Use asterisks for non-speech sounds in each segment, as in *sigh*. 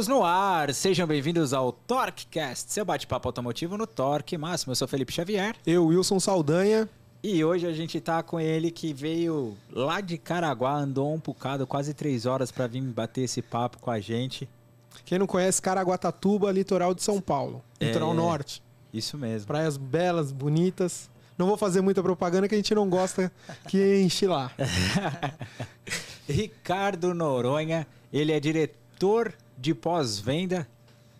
Estamos no ar, sejam bem-vindos ao TorqueCast, seu bate-papo automotivo no Torque Máximo. Eu sou Felipe Xavier. Eu, Wilson Saldanha. E hoje a gente tá com ele que veio lá de Caraguá, andou um bocado, quase três horas para vir bater esse papo com a gente. Quem não conhece, Caraguatatuba, litoral de São Paulo, litoral É. norte. Isso mesmo. Praias belas, bonitas. Não vou fazer muita propaganda que a gente não gosta que enche lá. *laughs* Ricardo Noronha, ele é diretor de pós-venda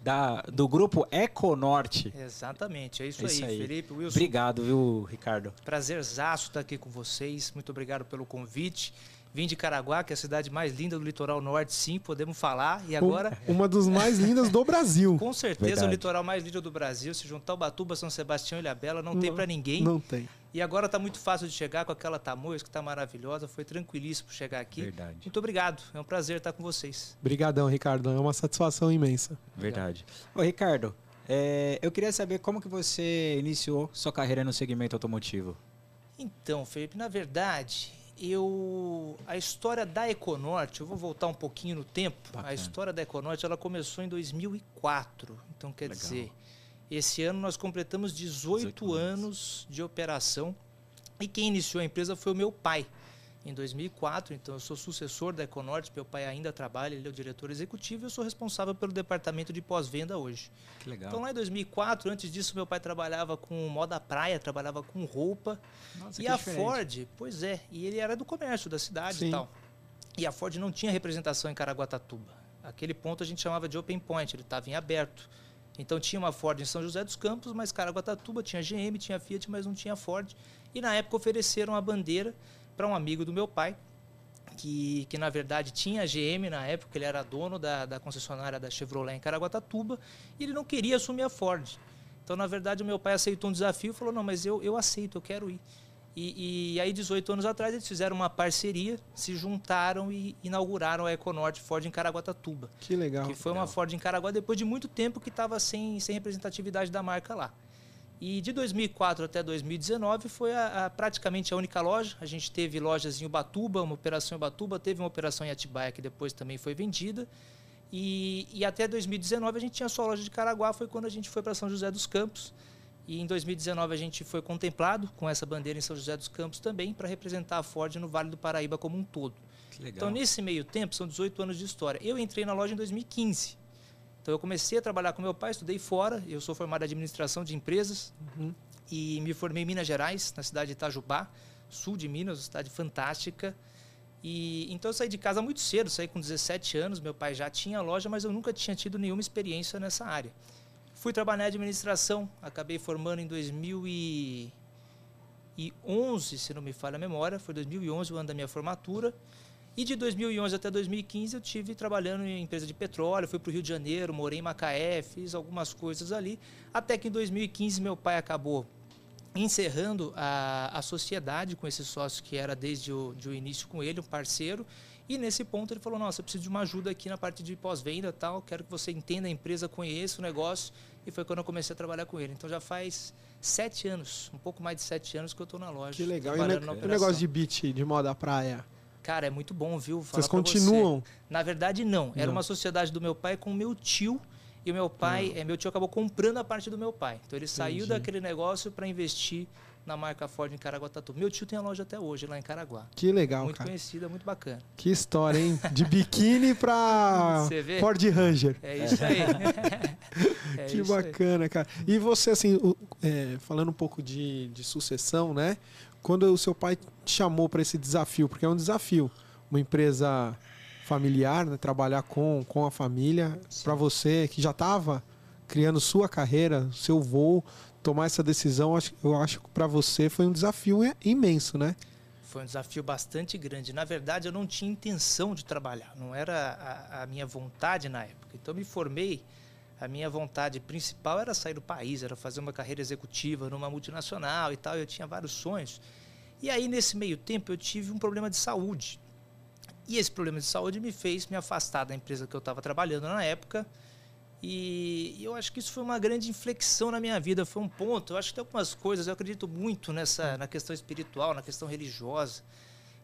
da, do grupo Econorte. Exatamente, é isso, É isso aí, aí. Felipe, Wilson. Obrigado, viu, Ricardo? Prazerzaço estar aqui com vocês. Muito obrigado pelo convite. Vim de Caraguá, que é a cidade mais linda do litoral norte, sim, podemos falar. E agora, Um- Uma das mais lindas do Brasil. *laughs* com certeza, Verdade. o litoral mais lindo do Brasil. Se juntar Ubatuba, São Sebastião e Ilhabela, não, tem Não- para ninguém. Não tem. E agora tá muito fácil de chegar com aquela Tamoios, que tá maravilhosa. Foi tranquilíssimo chegar aqui. Verdade. Muito obrigado. É um prazer estar com vocês. Obrigadão, Ricardo. É uma satisfação imensa. Verdade. Ô, Ricardo, é, eu queria saber como que você iniciou sua carreira no segmento automotivo. Então, Felipe, na verdade, eu a história da Econorte, eu vou voltar um pouquinho no tempo. Bacana. A história da Econorte, ela começou em 2004. Então, quer Legal. dizer, esse ano nós completamos 18, 18 anos. anos de operação. E quem iniciou a empresa foi o meu pai. Em 2004, então eu sou sucessor da Econorte, meu pai ainda trabalha, ele é o diretor executivo e eu sou responsável pelo departamento de pós-venda hoje. Que legal. Então lá em 2004, antes disso, meu pai trabalhava com moda praia, trabalhava com roupa. Nossa, e a diferente. Ford, pois é, e ele era do comércio da cidade Sim. e tal. E a Ford não tinha representação em Caraguatatuba. Aquele ponto a gente chamava de open point, ele estava em aberto. Então tinha uma Ford em São José dos Campos, mas Caraguatatuba tinha GM, tinha Fiat, mas não tinha Ford. E na época ofereceram a bandeira para um amigo do meu pai, que, que na verdade tinha GM na época, ele era dono da, da concessionária da Chevrolet em Caraguatatuba, e ele não queria assumir a Ford. Então, na verdade, o meu pai aceitou um desafio e falou: não, mas eu, eu aceito, eu quero ir. E, e aí, 18 anos atrás, eles fizeram uma parceria, se juntaram e inauguraram a Econorte Ford em Caraguatatuba. Que legal. Que foi uma Ford em Caraguá depois de muito tempo que estava sem, sem representatividade da marca lá. E de 2004 até 2019 foi a, a- praticamente a única loja. A gente teve lojas em Ubatuba, uma operação em Ubatuba, teve uma operação em Atibaia que depois também foi vendida. E, e até 2019 a gente tinha só loja de Caraguá, foi quando a gente foi para São José dos Campos. E em 2019 a gente foi contemplado com essa bandeira em São José dos Campos também para representar a Ford no Vale do Paraíba como um todo. Que legal. Então, nesse meio tempo, são 18 anos de história. Eu entrei na loja em 2015. Então, eu comecei a trabalhar com meu pai, estudei fora. Eu sou formado em administração de empresas Uhum. e me formei em Minas Gerais, na cidade de Itajubá, sul de Minas, uma cidade fantástica. E então eu saí de casa muito cedo, saí com 17 anos. Meu pai já tinha loja, mas eu nunca tinha tido nenhuma experiência nessa área. Fui trabalhar em administração, acabei formando em 2011, se não me falha a memória, foi 2011 o ano da minha formatura. E de 2011 até 2015 eu tive trabalhando em empresa de petróleo, fui para o Rio de Janeiro, morei em Macaé, fiz algumas coisas ali, até que em 2015 meu pai acabou encerrando a, a sociedade com esse sócio que era desde o, de o início com ele, um parceiro, e nesse ponto ele falou, nossa, eu preciso de uma ajuda aqui na parte de pós-venda tal, quero que você entenda a empresa, conheça o negócio, e foi quando eu comecei a trabalhar com ele. Então já faz sete anos, um pouco mais de sete anos que eu estou na loja. Que legal. E o, negócio de beat, de moda praia? Cara, é muito bom, viu? Falar Vocês pra você. continuam? Na verdade, não. Era Não. uma sociedade do meu pai com o meu tio. E o meu pai, eh, meu tio acabou comprando a parte do meu pai. Então ele saiu Entendi. daquele negócio para investir na marca Ford em Caraguatatuba. Meu tio tem a loja até hoje lá em Caraguá. Que legal, muito cara. conhecida, muito bacana. Que história, hein? De biquíni pra? *laughs* Ford Ranger. É isso aí. *laughs* É que isso aí. bacana, cara. E você, assim, o- é, falando um pouco de, de sucessão, né? Quando o seu pai te chamou para esse desafio, porque é um desafio, uma empresa familiar, né? trabalhar com, com a família, para você que já estava criando sua carreira, seu voo, tomar essa decisão, eu acho que para você foi um desafio imenso, né? Foi um desafio bastante grande. Na verdade, eu não tinha intenção de trabalhar, não era a, a minha vontade na época. Então, me formei, a minha vontade principal era sair do país, era fazer uma carreira executiva numa multinacional e tal. Eu tinha vários sonhos. E aí, nesse meio tempo, eu tive um problema de saúde. E esse problema de saúde me fez me afastar da empresa que eu estava trabalhando na época. E eu acho que isso foi uma grande inflexão na minha vida, foi um ponto. Eu acho que tem algumas coisas, eu acredito muito nessa na questão espiritual, na questão religiosa.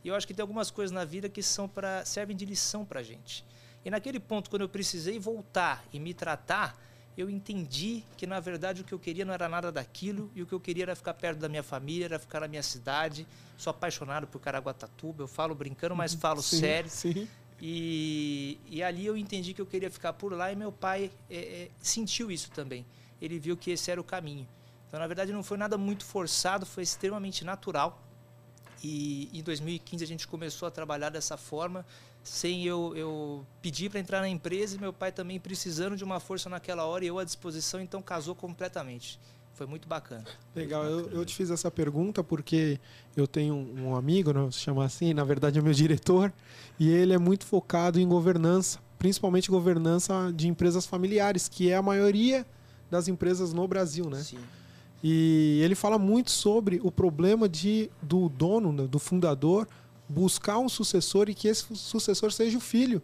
E eu acho que tem algumas coisas na vida que são para servem de lição para gente. E naquele ponto, quando eu precisei voltar e me tratar, eu entendi que na verdade o que eu queria não era nada daquilo e o que eu queria era ficar perto da minha família, era ficar na minha cidade. Sou apaixonado por Caraguatatuba, eu falo brincando, mas falo Sim, sério. Sim. E, e ali eu entendi que eu queria ficar por lá e meu pai é, é, sentiu isso também. Ele viu que esse era o caminho. Então, na verdade, não foi nada muito forçado, foi extremamente natural. E em 2015 a gente começou a trabalhar dessa forma, sem eu, eu pedir para entrar na empresa e meu pai também precisando de uma força naquela hora e eu à disposição, então casou completamente. Foi muito bacana. Legal, eu, eu te fiz essa pergunta porque eu tenho um um amigo, não se chama assim, na verdade é meu *laughs* diretor, e ele é muito focado em governança, principalmente governança de empresas familiares, que é a maioria das empresas no Brasil, né? Sim. E ele fala muito sobre o problema de, do dono, né, do fundador, buscar um sucessor e que esse sucessor seja o filho.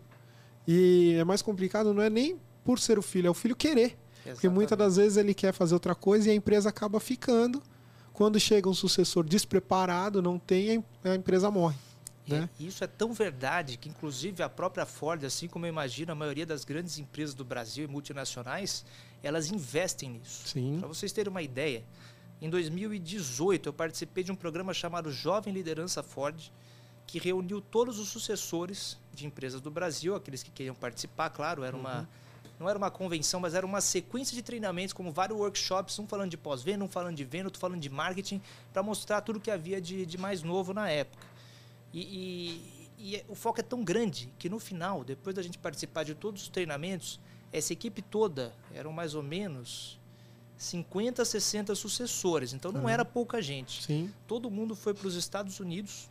E é mais complicado, não é nem por ser o filho, é o filho querer. Porque muitas das vezes ele quer fazer outra coisa e a empresa acaba ficando. Quando chega um sucessor despreparado, não tem, a em- a empresa morre. né? É, isso é tão verdade que, inclusive, a própria Ford, assim como eu imagino a maioria das grandes empresas do Brasil e multinacionais, elas investem nisso. Para vocês terem uma ideia, em 2018 eu participei de um programa chamado Jovem Liderança Ford, que reuniu todos os sucessores de empresas do Brasil, aqueles que queriam participar, claro, era uma não era uma convenção, mas era uma sequência de treinamentos, como vários workshops, um falando de pós-venda, um falando de venda, outro falando de marketing, para mostrar tudo que havia de, de mais novo na época. E, e- e é- o foco é tão grande que no final, depois da gente participar de todos os treinamentos, essa equipe toda eram mais ou menos 50, 60 sucessores. Então não Uhum. era pouca gente. Sim. Todo mundo foi para os Estados Unidos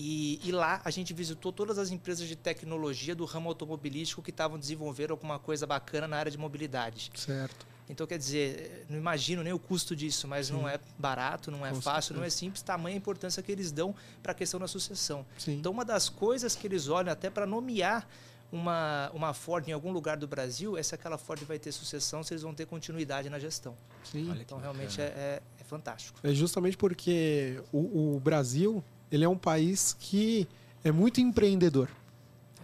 e, e lá a gente visitou todas as empresas de tecnologia do ramo automobilístico que estavam desenvolvendo alguma coisa bacana na área de mobilidade. Certo. Então, quer dizer, não imagino nem o custo disso, mas não Sim. é barato, não é Com fácil, não é certeza. simples, tamanha a importância que eles dão para a questão da sucessão. Sim. Então, uma das coisas que eles olham até para nomear uma, uma Ford em algum lugar do Brasil é se aquela Ford vai ter sucessão, se eles vão ter continuidade na gestão. Sim. Olha Então, realmente é, é- é fantástico. É justamente porque o, o Brasil ele é um país que é muito empreendedor.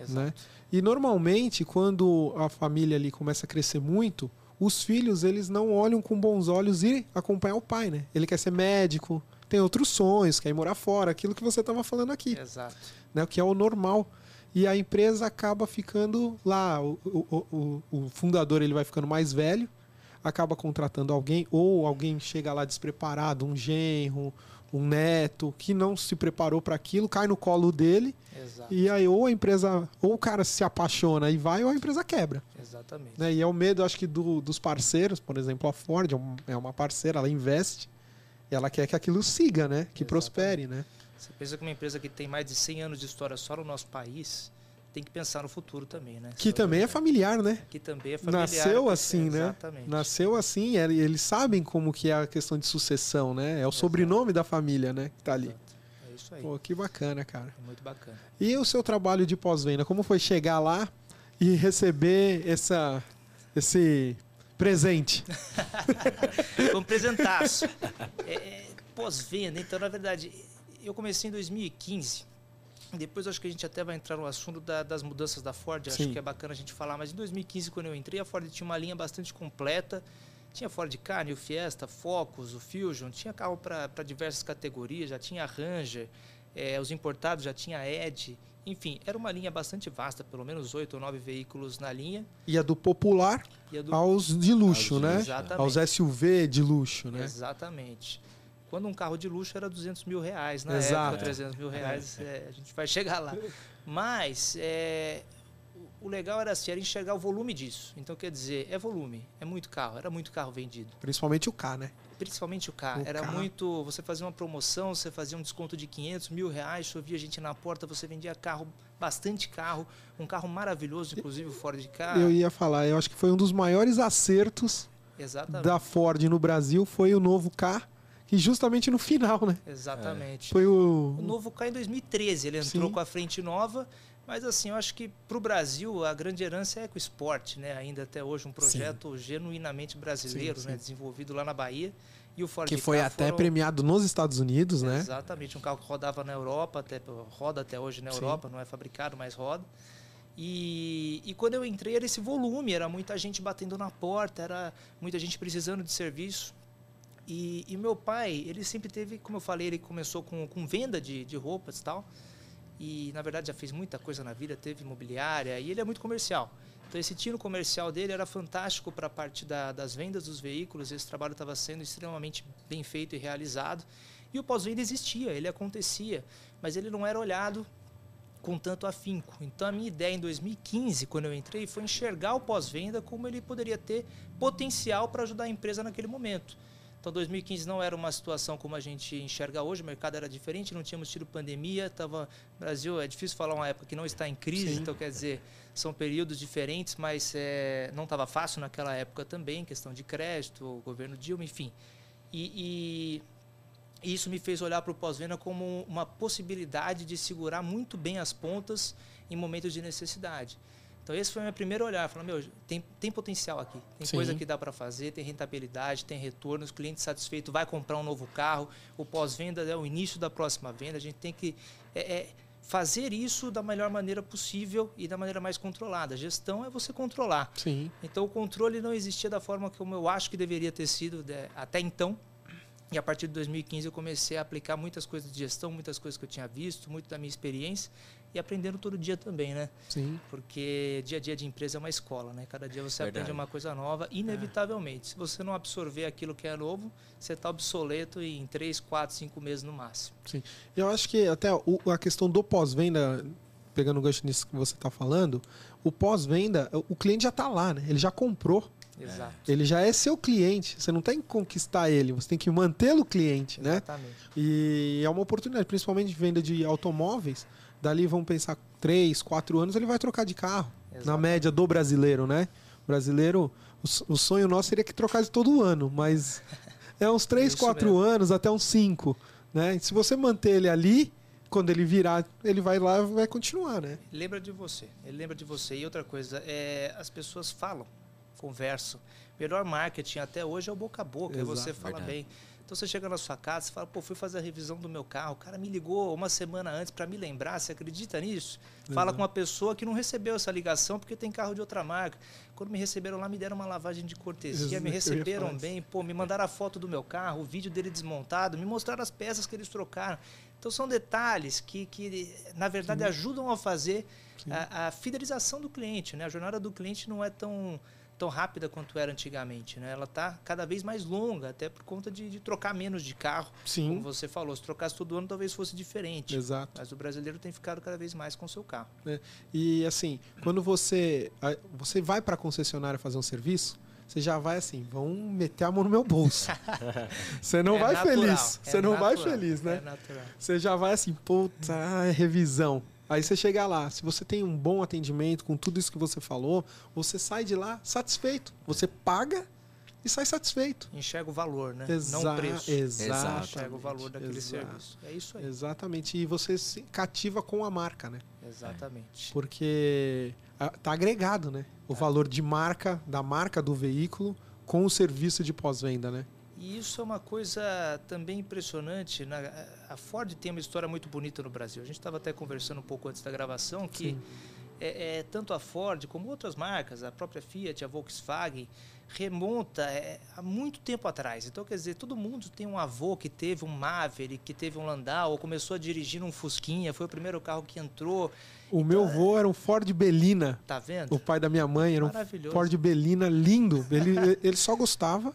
Né? E normalmente, quando a família ali começa a crescer muito, os filhos eles não olham com bons olhos e acompanhar o pai, né? Ele quer ser médico, tem outros sonhos, quer ir morar fora, aquilo que você estava falando aqui, Exato. né? O que é o normal. E a empresa acaba ficando lá, o, o, o, o fundador ele vai ficando mais velho, acaba contratando alguém, ou alguém chega lá despreparado, um genro, um neto, que não se preparou para aquilo, cai no colo dele, Exato. e aí ou a empresa, ou o cara se apaixona e vai, ou a empresa quebra. Exatamente. Né? E é o medo, acho que, do- dos parceiros, por exemplo, a Ford é é uma parceira, ela investe, e ela quer que aquilo siga, né? Que Exatamente. prospere, né? Você pensa que uma empresa que tem mais de 100 anos de história só no nosso país tem que pensar no futuro também, né? Que Sobre- também é familiar, né? Que também é familiar. Nasceu que- assim, né? Exatamente. Nasceu assim, ele- eles sabem como que é a questão de sucessão, né? É o sobrenome da família, né? Que tá ali. Exato. É isso aí. Pô, que bacana, cara. É muito bacana. E o seu trabalho de pós-venda? Como foi chegar lá e receber essa, esse presente? *laughs* Um presentaço. É, é, Pós-venda, então, na verdade, eu comecei em 2015. Depois acho que a gente até vai entrar no assunto da- das mudanças da Ford, acho Sim. que é bacana a gente falar, mas em 2015, quando eu entrei, a Ford tinha uma linha bastante completa. Tinha Ford Ka, o Fiesta, Focus, o Fusion, tinha carro para diversas categorias, já tinha Ranger, eh, os importados já tinha Edge, enfim, era uma linha bastante vasta, pelo menos oito ou nove veículos na linha. Ia do popular E a do aos de luxo, Aos né? Exatamente. Aos SUV de luxo, né? Exatamente. Quando um carro de luxo era 200 mil reais, na Exato. época 300 mil reais, é, a gente vai *laughs* chegar lá. Mas é, o- legal era assim, era enxergar o volume disso. Então, quer dizer, é volume, é muito carro, era muito carro vendido. Principalmente o K, né? Principalmente o carro. O era carro. muito. Você fazia uma promoção, você fazia um desconto de 500 mil reais, chovia gente na porta, você vendia carro, bastante carro, um carro maravilhoso, inclusive o Ford Ka. Eu ia falar, eu acho que foi um dos maiores acertos Exatamente. da Ford no Brasil foi o novo K, que justamente no final, né? Exatamente. Foi o O novo cai em 2013, ele entrou Sim. com a frente nova, mas assim, eu acho que para o Brasil a grande herança é EcoSport, né? Ainda até hoje um projeto genuinamente brasileiro, Sim, né? sim. Desenvolvido lá na Bahia. E o Ford que foi até foram- premiado nos Estados Unidos, né? Exatamente, um carro que rodava na Europa, até, roda até hoje na Sim. Europa, não é fabricado, mas roda. E, e quando eu entrei era esse volume, era muita gente batendo na porta, era muita gente precisando de serviço. E, e meu pai, ele sempre teve, como eu falei, ele começou com, com venda de, de roupas e tal. E na verdade já fez muita coisa na vida, teve imobiliária e ele é muito comercial. Então esse tiro comercial dele era fantástico para a parte da, das vendas dos veículos. Esse trabalho estava sendo extremamente bem feito e realizado. E o pós-venda existia, ele acontecia, mas ele não era olhado com tanto afinco. Então a minha ideia em 2015, quando eu entrei, foi enxergar o pós-venda como ele poderia ter potencial para ajudar a empresa naquele momento. Então 2015 não era uma situação como a gente enxerga hoje, o mercado era diferente, não tínhamos tido pandemia, tava Brasil é difícil falar uma época que não está em crise, Sim. então quer dizer são períodos diferentes, mas é, não estava fácil naquela época também, questão de crédito, governo Dilma, enfim. E, e isso me fez olhar para o pós-venda como uma possibilidade de segurar muito bem as pontas em momentos de necessidade. Então esse foi o meu primeiro olhar, falando, meu, tem, tem potencial aqui, tem Sim. coisa que dá para fazer, tem rentabilidade, tem retorno, os clientes satisfeitos vai comprar um novo carro, o pós-venda é o início da próxima venda, a gente tem que é, é, fazer isso da melhor maneira possível e da maneira mais controlada. A gestão é você controlar. Sim. Então o controle não existia da forma como eu acho que deveria ter sido né, até então. E a partir de 2015 eu comecei a aplicar muitas coisas de gestão, muitas coisas que eu tinha visto, muito da minha experiência e aprendendo todo dia também, né? Sim. Porque dia a dia de empresa é uma escola, né? Cada dia você Verdade. aprende uma coisa nova, inevitavelmente. É. Se você não absorver aquilo que é novo, você está obsoleto em 3, 4, 5 meses no máximo. Sim. Eu acho que até a questão do pós-venda, pegando o gancho nisso que você está falando, o pós-venda, o cliente já está lá, né? Ele já comprou. Exato. Ele já é seu cliente. Você não tem que conquistar ele, você tem que mantê-lo cliente, né? Exatamente. né? E é uma oportunidade, principalmente de venda de automóveis dali vamos pensar três, quatro anos, ele vai trocar de carro. Exatamente. Na média do brasileiro, né? O brasileiro, o, o, sonho nosso seria que trocasse todo ano, mas *laughs* é uns três, quatro anos, até uns cinco. Né? se você manter ele ali, quando ele virar, ele vai lá e vai continuar, né? Lembra de você. Ele lembra de você. E outra coisa, é, as pessoas falam, conversam. Melhor marketing até hoje é o boca a boca. Exato, você fala verdade. bem. Você chega na sua casa, e fala, pô, fui fazer a revisão do meu carro, o cara me ligou uma semana antes para me lembrar, você acredita nisso? Fala com uma pessoa que não recebeu essa ligação porque tem carro de outra marca. Quando me receberam lá, me deram uma lavagem de cortesia, me receberam bem, pô, me mandaram a foto do meu carro, o vídeo dele desmontado, me mostraram as peças que eles trocaram. Então são detalhes que, que na verdade, Sim. ajudam a fazer a, a, fidelização do cliente. Né? A jornada do cliente não é tão tão rápida quanto era antigamente, né? Ela está cada vez mais longa, até por conta de, de, trocar menos de carro. Sim. Como você falou, se trocasse todo ano talvez fosse diferente. Exato. Mas o brasileiro tem ficado cada vez mais com o seu carro. É. E assim, quando você você vai para a concessionária fazer um serviço, você já vai assim, vão meter a mão no meu bolso. *laughs* você não é vai natural, feliz. É você não natural, vai feliz, né? É você já vai assim, puta, é revisão. Aí você chega lá, se você tem um bom atendimento com tudo isso que você falou, você sai de lá satisfeito. Você paga e sai satisfeito. Enxerga o valor, né? Exa Não o preço. Exato. Enxerga o valor daquele Exato. serviço. É isso aí. Exatamente. E você se cativa com a marca, né? Exatamente. Porque tá agregado, né? O é. valor de marca, da marca do veículo com o serviço de pós-venda, né? E isso é uma coisa também impressionante. Na, a Ford tem uma história muito bonita no Brasil. A gente estava até conversando um pouco antes da gravação que é, é, tanto a Ford como outras marcas, a própria Fiat, a Volkswagen, remonta é, há muito tempo atrás. Então, quer dizer, todo mundo tem um avô que teve um Maverick, que teve um Landau, ou começou a dirigir um Fusquinha, foi o primeiro carro que entrou. O então, meu avô era um Ford Belina. Tá vendo? O pai da minha mãe era um Ford Belina lindo. Ele, *laughs* ele só gostava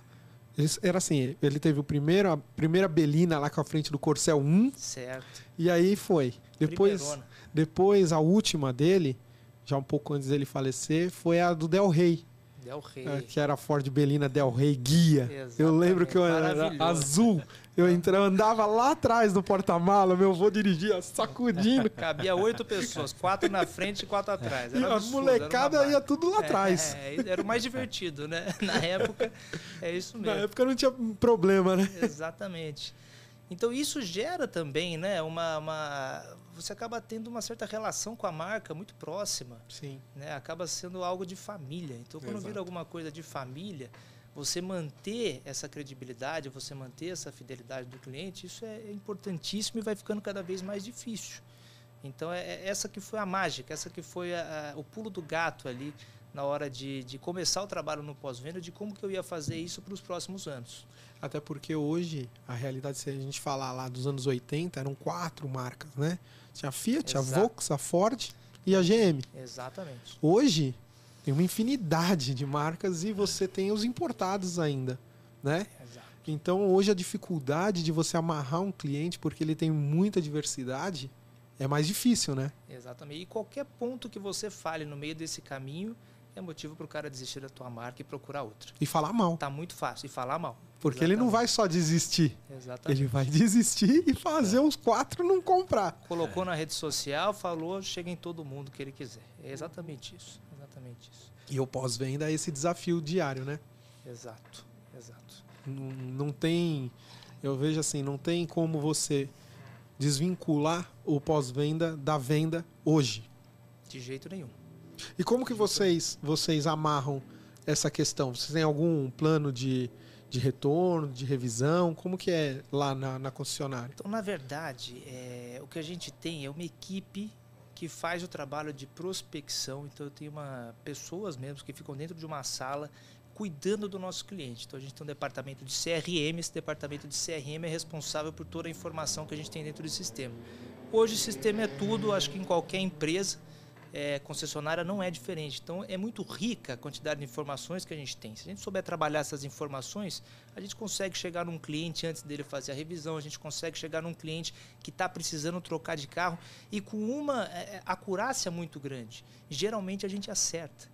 era assim, ele teve o primeiro, a primeira Belina lá com a frente do Corcel 1. Certo. E aí foi. Depois, depois a última dele, já um pouco antes dele falecer, foi a do Del Rey. Del Rey. É, que era a Ford Belina Del Rey Guia. Exatamente. Eu lembro que eu era azul. Eu, entrava, andava lá atrás do porta-mala, meu avô dirigia sacudindo. Cabia oito pessoas, quatro na frente e quatro atrás. Era e a molecada ia tudo lá atrás. É, é, era o mais divertido, né? *laughs* Na época, é isso mesmo. Na época não tinha problema, né? Exatamente. Então isso gera também, né, uma, uma, você acaba tendo uma certa relação com a marca muito próxima. Sim. Né? Acaba sendo algo de família. Então quando Exato. vira alguma coisa de família, você manter essa credibilidade, você manter essa fidelidade do cliente, isso é importantíssimo e vai ficando cada vez mais difícil. Então é, é essa que foi a mágica, essa que foi a, a, o pulo do gato ali na hora de, de começar o trabalho no pós-venda, de como que eu ia fazer isso para os próximos anos. Até porque hoje, a realidade, se a gente falar lá dos anos 80, eram quatro marcas, né? Tinha a Fiat, Exato. a Volks, a Ford e a GM. Exatamente. Hoje, tem uma infinidade de marcas e você tem os importados ainda, né? Exato. Então, hoje, a dificuldade de você amarrar um cliente, porque ele tem muita diversidade, é mais difícil, né? Exatamente. E qualquer ponto que você fale no meio desse caminho é motivo para o cara desistir da tua marca e procurar outra. E falar mal. Tá muito fácil. E falar mal. Porque ele não Exatamente. vai só desistir. Exatamente. Ele vai desistir e fazer os quatro não comprar. Colocou na rede social, falou, chega em todo mundo que ele quiser. É exatamente isso. Exatamente isso. E o pós-venda é esse desafio diário, né? Exato. Exato. Não, não tem. Eu vejo assim, não tem como você desvincular o pós-venda da venda hoje. De jeito nenhum. E como que vocês, vocês amarram essa questão? Vocês têm algum plano de, de retorno, de revisão? Como que é lá na, na concessionária? Então, na verdade, é, o que a gente tem é uma equipe que faz o trabalho de prospecção. Então, eu tenho uma, pessoas mesmo que ficam dentro de uma sala cuidando do nosso cliente. Então, a gente tem um departamento de CRM. Esse departamento de CRM é responsável por toda a informação que a gente tem dentro do sistema. Hoje, o sistema é tudo, acho que em qualquer empresa. É, concessionária não é diferente. Então, é muito rica a quantidade de informações que a gente tem. Se a gente souber trabalhar essas informações, a gente consegue chegar num cliente antes dele fazer a revisão, a gente consegue chegar num cliente que está precisando trocar de carro e com uma é, acurácia muito grande. Geralmente, a gente acerta.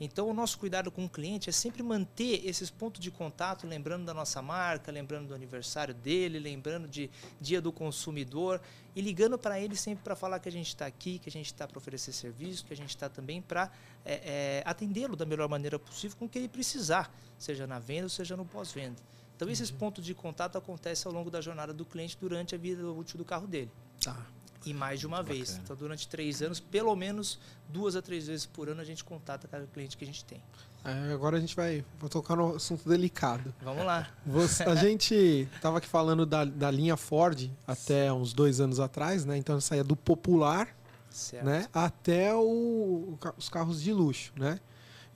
Então, o nosso cuidado com o cliente é sempre manter esses pontos de contato, lembrando da nossa marca, lembrando do aniversário dele, lembrando de dia do consumidor e ligando para ele sempre para falar que a gente está aqui, que a gente está para oferecer serviço, que a gente está também para é, é, atendê-lo da melhor maneira possível com o que ele precisar, seja na venda ou seja no pós-venda. Então, esses pontos de contato acontecem ao longo da jornada do cliente durante a vida útil do carro dele. Tá. E mais de uma Muito vez. bacana. Então, durante três anos, pelo menos duas a três vezes por ano, a gente contata cada cliente que a gente tem. É, agora a gente vai vou tocar no assunto delicado. Vamos lá. Você- a *laughs* gente estava aqui falando da, da linha Ford até uns dois anos atrás, né? Então saía do popular, Certo. né? Até o- os carros de luxo, né?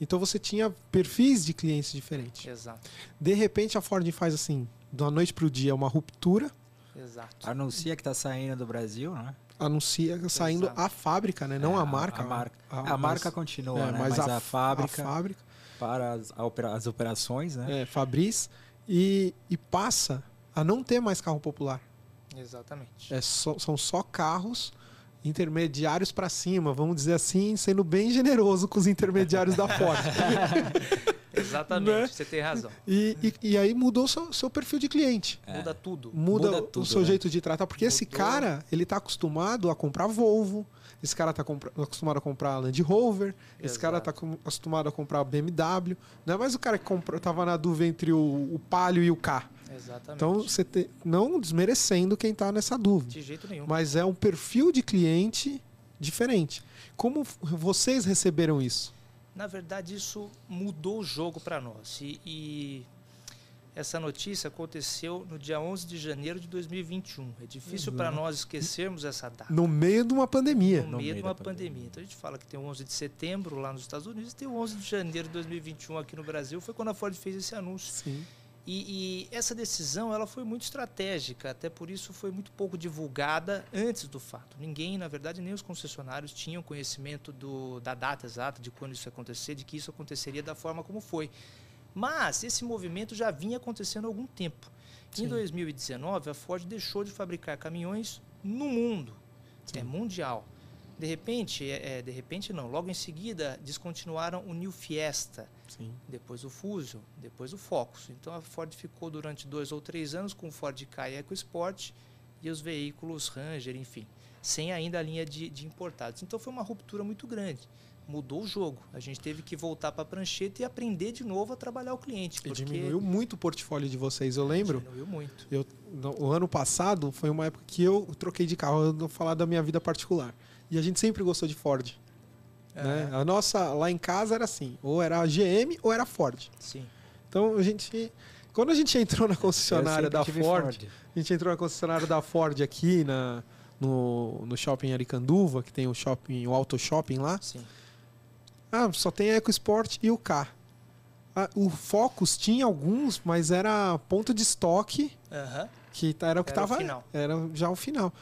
Então você tinha perfis de clientes diferentes. Exato. De repente a Ford faz assim, da noite para o dia, uma ruptura, Exato. Anuncia que tá saindo do Brasil, né? anuncia saindo Exato. a fábrica, né? Não É, a marca. A, marca, a- a mas- marca continua, é, né? Mas, a, f- fábrica a fábrica para as, a opera- as operações, né? é, Fabris e, e passa a não ter mais carro popular. Exatamente. É só- são só carros intermediários para cima, vamos dizer assim, sendo bem generoso com os intermediários da Ford. *laughs* Exatamente. Né? Você tem razão. E, e, e aí mudou o seu, seu perfil de cliente. É. Muda tudo. Muda, Muda o tudo, seu né? jeito de tratar, porque esse Mudou. cara, ele tá acostumado a comprar Volvo, esse cara tá acostumado a comprar Land Rover, esse Exato. cara tá acostumado a comprar BMW, não é mais o cara que comprou, tava na dúvida entre o, o Palio e o K. Exatamente. Então, você te- não desmerecendo quem tá nessa dúvida. de jeito nenhum. mas é um perfil de cliente diferente. Como vocês receberam isso? Na verdade, isso mudou o jogo para nós. E, e essa notícia aconteceu no dia 11 de janeiro de 2021. É difícil para nós esquecermos essa data. No meio de uma pandemia. no No meio de meio uma da pandemia. pandemia. Então a gente fala que tem o 11 de setembro lá nos Estados Unidos e tem o 11 de janeiro de 2021 aqui no Brasil. Foi quando a Ford fez esse anúncio. Sim. E, e essa decisão ela foi muito estratégica, até por isso foi muito pouco divulgada antes do fato. Ninguém, na verdade, nem os concessionários tinham conhecimento do, da data exata de quando isso ia acontecer, de que isso aconteceria da forma como foi. Mas esse movimento já vinha acontecendo há algum tempo. Sim. Em 2019, a Ford deixou de fabricar caminhões no mundo. É mundial. De repente, é, é, de repente não, logo em seguida descontinuaram o New Fiesta, Sim. depois o Fusion, depois o Focus. Então a Ford ficou durante dois ou três anos com o Ford Ka e EcoSport e os veículos Ranger, enfim, sem ainda a linha de, de importados. Então foi uma ruptura muito grande. Mudou o jogo. A gente teve que voltar para a prancheta e aprender de novo a trabalhar o cliente. E porque diminuiu muito o portfólio de vocês. Eu lembro, Diminuiu muito. eu, no, o ano passado foi uma época que eu troquei de carro. Eu vou falar da minha vida particular. E a gente sempre gostou de Ford. Né? Aham, A nossa, lá em casa era assim: ou era a GM ou era a Ford. Sim. Então a gente. Quando a gente entrou na *laughs* concessionária da tive Ford, a gente entrou na concessionária da Ford aqui na, no, no shopping Aricanduva, que tem o shopping, o Auto Shopping lá. Sim. Ah, só tem a EcoSport e o K. Ah, o Focus tinha alguns, mas era ponto de estoque, que era o que Era o tava. final. Era já o final.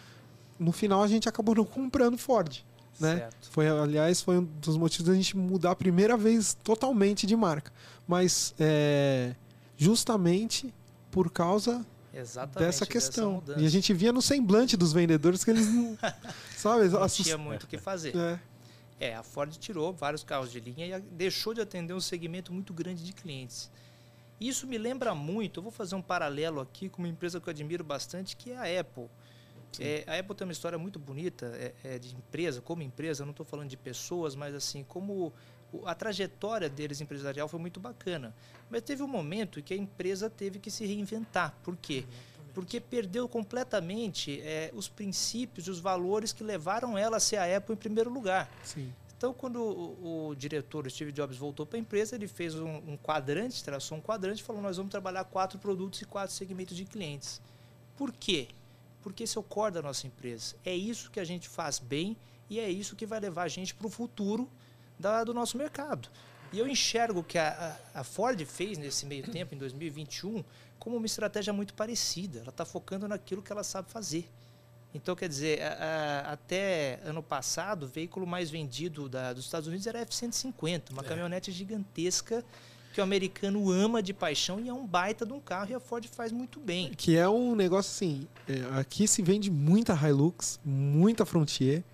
No final a gente acabou não comprando Ford. Né? Certo. Foi, aliás, foi um dos motivos da gente mudar a primeira vez totalmente de marca. Mas é, justamente por causa Exatamente. dessa questão. mudança. e a gente via no semblante dos vendedores que eles não. *laughs* sabe? não assust- tinha muito o que fazer. É, É, a Ford tirou vários carros de linha e deixou de atender um segmento muito grande de clientes. Isso me lembra muito, eu vou fazer um paralelo aqui com uma empresa que eu admiro bastante, que é a Apple. É, a Apple tem uma história muito bonita é, é, de empresa, como empresa, não estou falando de pessoas, mas assim, como a trajetória deles empresarial foi muito bacana. Mas teve um momento em que a empresa teve que se reinventar. Por quê? Porque perdeu completamente é, os princípios e os valores que levaram ela a ser a Apple em primeiro lugar. sim. Então, quando o, o diretor Steve Jobs voltou para a empresa, ele fez um, um quadrante, traçou um quadrante e falou: nós vamos trabalhar quatro produtos e quatro segmentos de clientes. Por quê? Porque esse é o core da nossa empresa. É isso que a gente faz bem e é isso que vai levar a gente para o futuro da- do nosso mercado. E eu enxergo que a, a- Ford fez nesse meio *clears throat* tempo, em 2021, como uma estratégia muito parecida. Ela está focando naquilo que ela sabe fazer. Então, quer dizer, a- a- até ano passado, o veículo mais vendido da- dos Estados Unidos era a F-150, uma caminhonete gigantesca que o americano ama de paixão e é um baita de um carro e a Ford faz muito bem. Que é um negócio assim. é, aqui se vende muita Hilux, muita Frontier.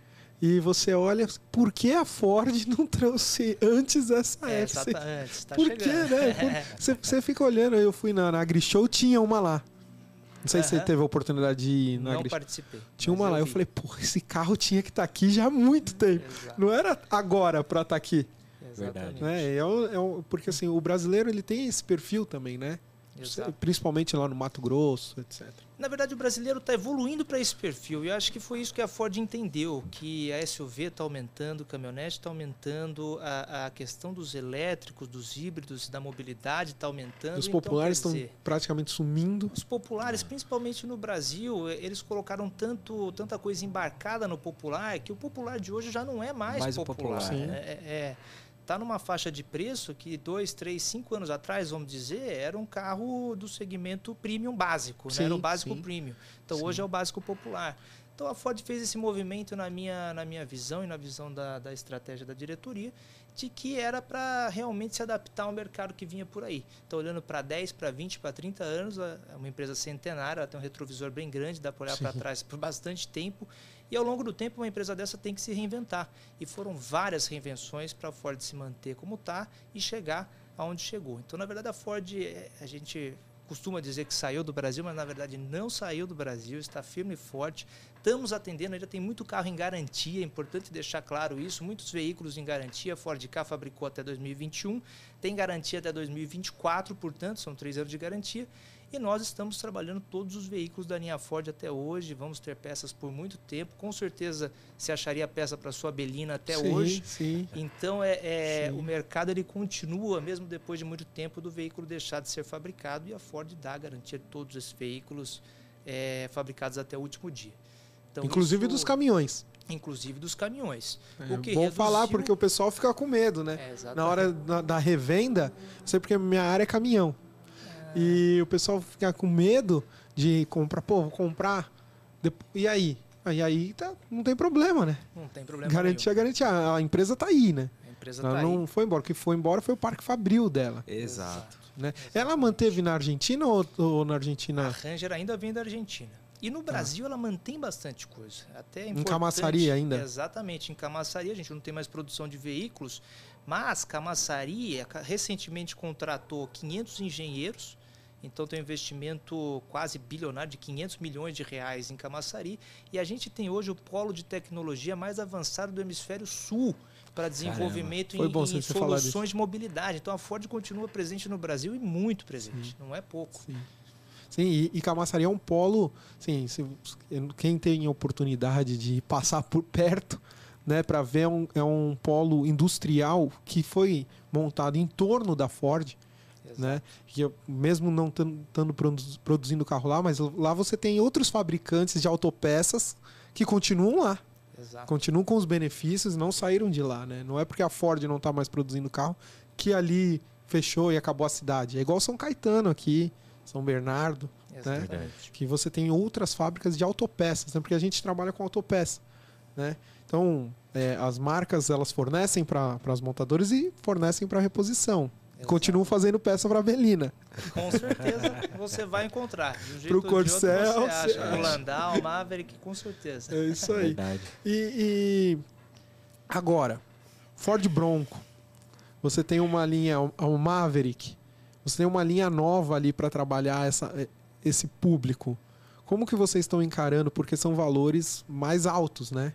E você olha, por que a Ford *laughs* não trouxe antes essa É, F? exatamente, está Por chegando. quê, né? *laughs* Por- Você, você fica olhando, eu fui na, na AgriShow, tinha uma lá. Não sei se você teve a oportunidade de ir na Não AgriShow. participei. Tinha uma lá. Eu vi. falei, porra, esse carro tinha que estar aqui já há muito tempo. Exato, Não era agora pra estar aqui. Exatamente. Né? É é um- porque assim, o brasileiro ele tem esse perfil também, né? Exato. Principalmente lá no Mato Grosso, etc. Na verdade, o brasileiro está evoluindo para esse perfil. E eu acho que foi isso que a Ford entendeu, que a SUV está aumentando, o caminhonete está aumentando, a, a questão dos elétricos, dos híbridos, da mobilidade está aumentando. Os Então, populares estão praticamente sumindo. Os populares, principalmente no Brasil, eh, eles colocaram tanto, tanta coisa embarcada no popular que o popular de hoje já não é mais, Mais o popular. popular. Sim. É, é- é- tá numa faixa de preço que dois, três, cinco anos atrás, vamos dizer, era um carro do segmento premium básico, né? Sim, era o básico sim. premium. Então Sim. hoje é o básico popular. Então a Ford fez esse movimento na minha, na minha visão e na visão da, da estratégia da diretoria, de que era para realmente se adaptar ao mercado que vinha por aí. Então olhando para 10, para 20, para 30 anos, é uma empresa centenária, ela tem um retrovisor bem grande, dá para olhar para trás por bastante tempo. E ao longo do tempo, uma empresa dessa tem que se reinventar. E foram várias reinvenções para a Ford se manter como está e chegar aonde chegou. Então, na verdade, a Ford, eh, a gente costuma dizer que saiu do Brasil, mas na verdade não saiu do Brasil, está firme e forte. Estamos atendendo, ainda tem muito carro em garantia, é importante deixar claro isso, muitos veículos em garantia. A Ford K fabricou até 2021, tem garantia até 2024, portanto, são três anos de garantia. E nós estamos trabalhando todos os veículos da linha Ford até hoje, vamos ter peças por muito tempo. Com certeza se acharia peça para sua Belina até sim, hoje. Sim. Então é, é, Sim. o mercado ele continua mesmo depois de muito tempo do veículo deixar de ser fabricado e a Ford dá a garantia de todos esses veículos é, fabricados até o último dia. Então, Inclusive isso- dos caminhões. inclusive dos caminhões. É, o que bom falar, reduziu- porque o pessoal fica com medo, né? É. Na hora da, da revenda, sei porque minha área é caminhão. E o pessoal fica com medo de comprar, pô, vou comprar. E aí? Aí, aí tá, não tem problema, né? não tem problema Garantia, garantia. A empresa tá aí, né? A empresa Ela tá não aí. foi embora. O que foi embora foi o Parque Fabril dela. Exato. Né? Ela manteve na Argentina ou, ou na A Argentina? Ranger ainda vem da Argentina. E no Brasil ela mantém bastante coisa. Até é Em Camaçaria ainda? Exatamente, em Camaçaria. A gente não tem mais produção de veículos, mas Camaçaria ca- recentemente contratou 500 engenheiros. Então tem um investimento quase bilionário de 500 milhões de reais em Camaçari. E a gente tem hoje o polo de tecnologia mais avançado do hemisfério sul para desenvolvimento Foi em, em soluções de mobilidade. Então a Ford continua presente no Brasil e muito presente, não é pouco. Sim. Sim, e, e Camaçari é um polo. Sim, se- quem tem oportunidade de passar por perto, né, para ver, é um, é um polo industrial que foi montado em torno da Ford, né? Que eu- mesmo não estando produzindo carro lá, mas lá você tem outros fabricantes de autopeças que continuam lá. Exato. Continuam com os benefícios, não saíram de lá, né? Não é porque a Ford não está mais produzindo carro que ali fechou e acabou a cidade. É igual São Caetano aqui, São Bernardo. Verdade. que você tem outras fábricas de autopeças, né? porque a gente trabalha com autopeça, né? Então, é, as marcas elas fornecem para as montadoras e fornecem para reposição. Exato. Continuam fazendo peça para Belina. Com certeza você vai encontrar. De um jeito Pro Corcel, você você acha. acha. O Landau, o Maverick, com certeza. É isso aí. Verdade. E, e agora, Ford Bronco. Você tem uma linha, o Maverick. Você tem uma linha nova ali para trabalhar essa, esse público. Como que vocês estão encarando? Porque são valores mais altos, né?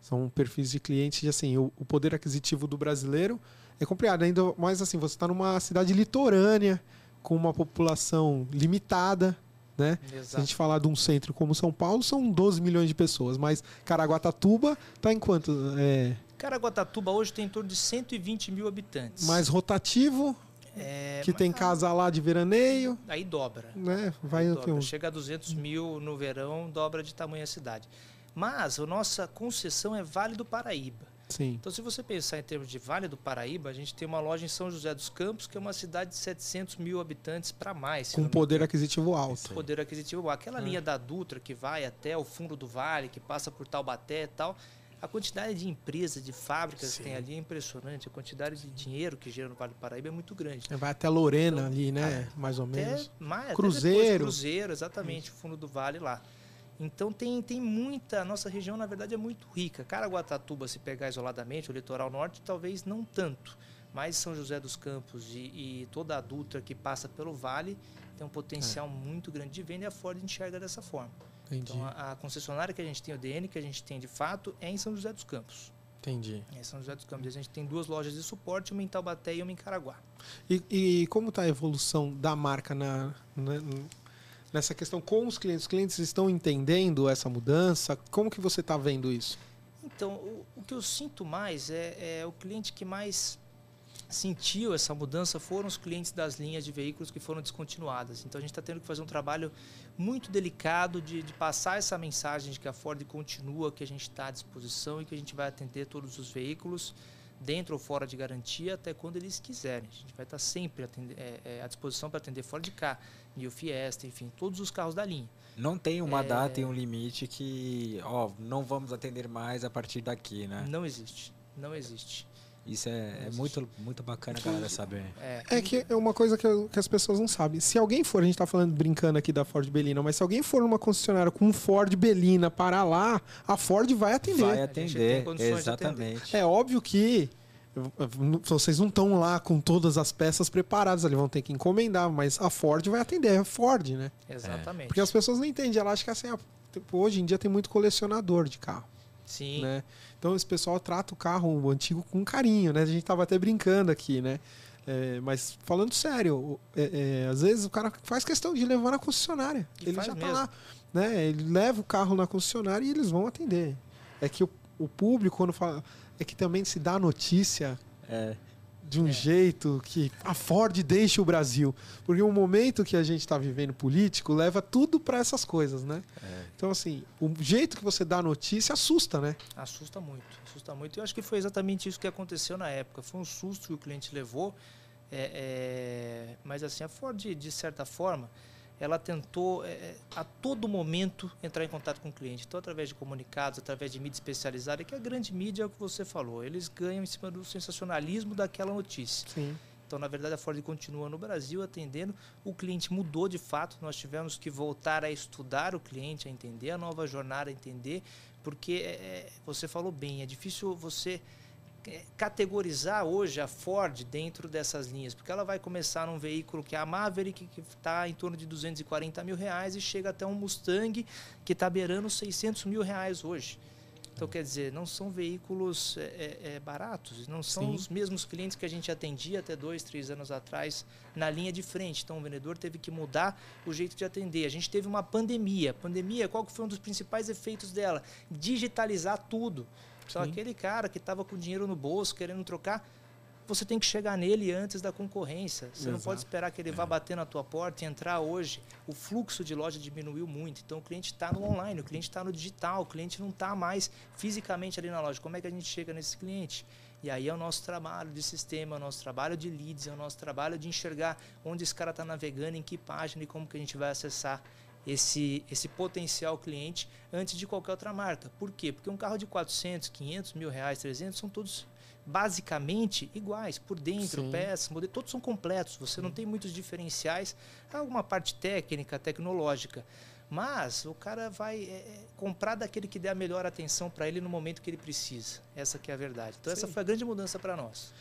São perfis de clientes, assim, o, o poder aquisitivo do brasileiro é complicado. Ainda mais assim, você está numa cidade litorânea, com uma população limitada, né? Se a gente falar de um centro como São Paulo, são 12 milhões de pessoas, mas Caraguatatuba está em quanto? É, Caraguatatuba hoje tem em torno de 120 mil habitantes. mais rotativo, É, que tem mas- casa lá de veraneio, Aí dobra. né? Vai dobra. Uns- Chega a 200 mil no verão, dobra de tamanho a cidade. Mas a nossa concessão é Vale do Paraíba. Sim. Então, se você pensar em termos de Vale do Paraíba, a gente tem uma loja em São José dos Campos, que é uma cidade de 700 mil habitantes para mais. Com poder aquisitivo alto. poder aquisitivo. Aquela É. linha da Dutra que vai até o fundo do vale, que passa por Taubaté e tal, a quantidade de empresas, de fábricas que tem ali é impressionante. A quantidade de dinheiro que gera no Vale do Paraíba é muito grande. Vai até Lorena ali, né? Mais ou Até menos. mais, até Cruzeiro. depois, Cruzeiro, exatamente, o fundo do vale lá. Então tem, tem muita, a nossa região na verdade é muito rica. Caraguatatuba, se pegar isoladamente, o litoral norte, talvez não tanto. Mas São José dos Campos e, e toda a Dutra que passa pelo vale tem um potencial muito grande de venda e a Ford enxerga dessa forma. Entendi. Então a, a concessionária que a gente tem, o DN, que a gente tem de fato, é em São José dos Campos. Entendi. É em São José dos Campos. A gente tem duas lojas de suporte, uma em Taubaté e uma em Caraguá. E, e como está a evolução da marca na, na- nessa questão com os clientes? Os clientes estão entendendo essa mudança? Como que você está vendo isso? Então, o, o que eu sinto mais é, é o cliente que mais sentiu essa mudança foram os clientes das linhas de veículos que foram descontinuadas. Então, a gente está tendo que fazer um trabalho muito delicado de, de passar essa mensagem de que a Ford continua, que a gente está à disposição e que a gente vai atender todos os veículos dentro ou fora de garantia até quando eles quiserem. A gente vai estar sempre atender- é, é, à disposição para atender Ford K, New Fiesta, enfim, todos os carros da linha. Não tem uma É. data e um limite que, ó, não vamos atender mais a partir daqui, né? Não existe. Não existe. Isso é, é muito, muito bacana a galera saber. É, É que é uma coisa que, eu- que as pessoas não sabem. Se alguém for, a gente está falando brincando aqui da Ford Belina, mas se alguém for numa concessionária com um Ford Belina para lá, a Ford vai atender. Vai atender, de atender. exatamente. É óbvio que vocês não estão lá com todas as peças preparadas, ali vão ter que encomendar, mas a Ford vai atender, é a Ford, né? exatamente. Porque as pessoas não entendem, ela acha que assim, tipo, hoje em dia tem muito colecionador de carro, Sim. né? Então esse pessoal trata o carro o antigo com carinho, né? A gente tava até brincando aqui, né? É, mas falando sério, é, é, às vezes o cara faz questão de levar na concessionária. E ele já tá mesmo. lá, né? Ele leva o carro na concessionária e eles vão atender. É que o, o público quando fala é que também se dá notícia É, de um É. jeito que a Ford deixa o Brasil. Porque o momento que a gente está vivendo político leva tudo para essas coisas, né? é. Então, assim, o jeito que você dá a notícia assusta, né? Assusta muito, assusta muito. Eu acho que foi exatamente isso que aconteceu na época. Foi um susto que o cliente levou. é, é, mas assim, a Ford, de certa forma, ela tentou é, a todo momento entrar em contato com o cliente. Então, através de comunicados, através de mídia especializada, que a grande mídia é o que você falou. Eles ganham em cima do sensacionalismo daquela notícia. Sim. Então, na verdade, a Ford continua no Brasil atendendo. O cliente mudou de fato. Nós tivemos que voltar a estudar o cliente, a entender a nova jornada, a entender, porque é, é, você falou bem, é difícil você é, categorizar hoje a Ford dentro dessas linhas, porque ela vai começar num veículo que é a Maverick, que está em torno de 240 mil reais, e chega até um Mustang que está beirando 600 mil reais hoje. Então, quer dizer, não são veículos é, é, é, baratos, não são Sim. os mesmos clientes que a gente atendia até dois, três anos atrás na linha de frente. Então, o vendedor teve que mudar o jeito de atender. A gente teve uma pandemia. Pandemia, qual que foi um dos principais efeitos dela? Digitalizar tudo. Sim. aquele cara que estava com dinheiro no bolso, querendo trocar, você tem que chegar nele antes da concorrência. Você não Exato. pode esperar que ele vá bater na tua porta e entrar hoje. O fluxo de loja diminuiu muito. Então o cliente está no online, o cliente está no digital, o cliente não está mais fisicamente ali na loja. Como é que a gente chega nesse cliente? E aí é o nosso trabalho de sistema, é o nosso trabalho de leads, é o nosso trabalho de enxergar onde esse cara está navegando, em que página e como que a gente vai acessar esse, esse potencial cliente antes de qualquer outra marca. Por quê? Porque um carro de 400, 500 mil reais, 300 são todos basicamente iguais, por dentro, Sim. peças, modelo, todos são completos. Você não tem muitos diferenciais, há alguma parte técnica, tecnológica. Mas o cara vai é, é, comprar daquele que der a melhor atenção para ele no momento que ele precisa. Essa que é a verdade. Então essa Sim. foi a grande mudança para nós.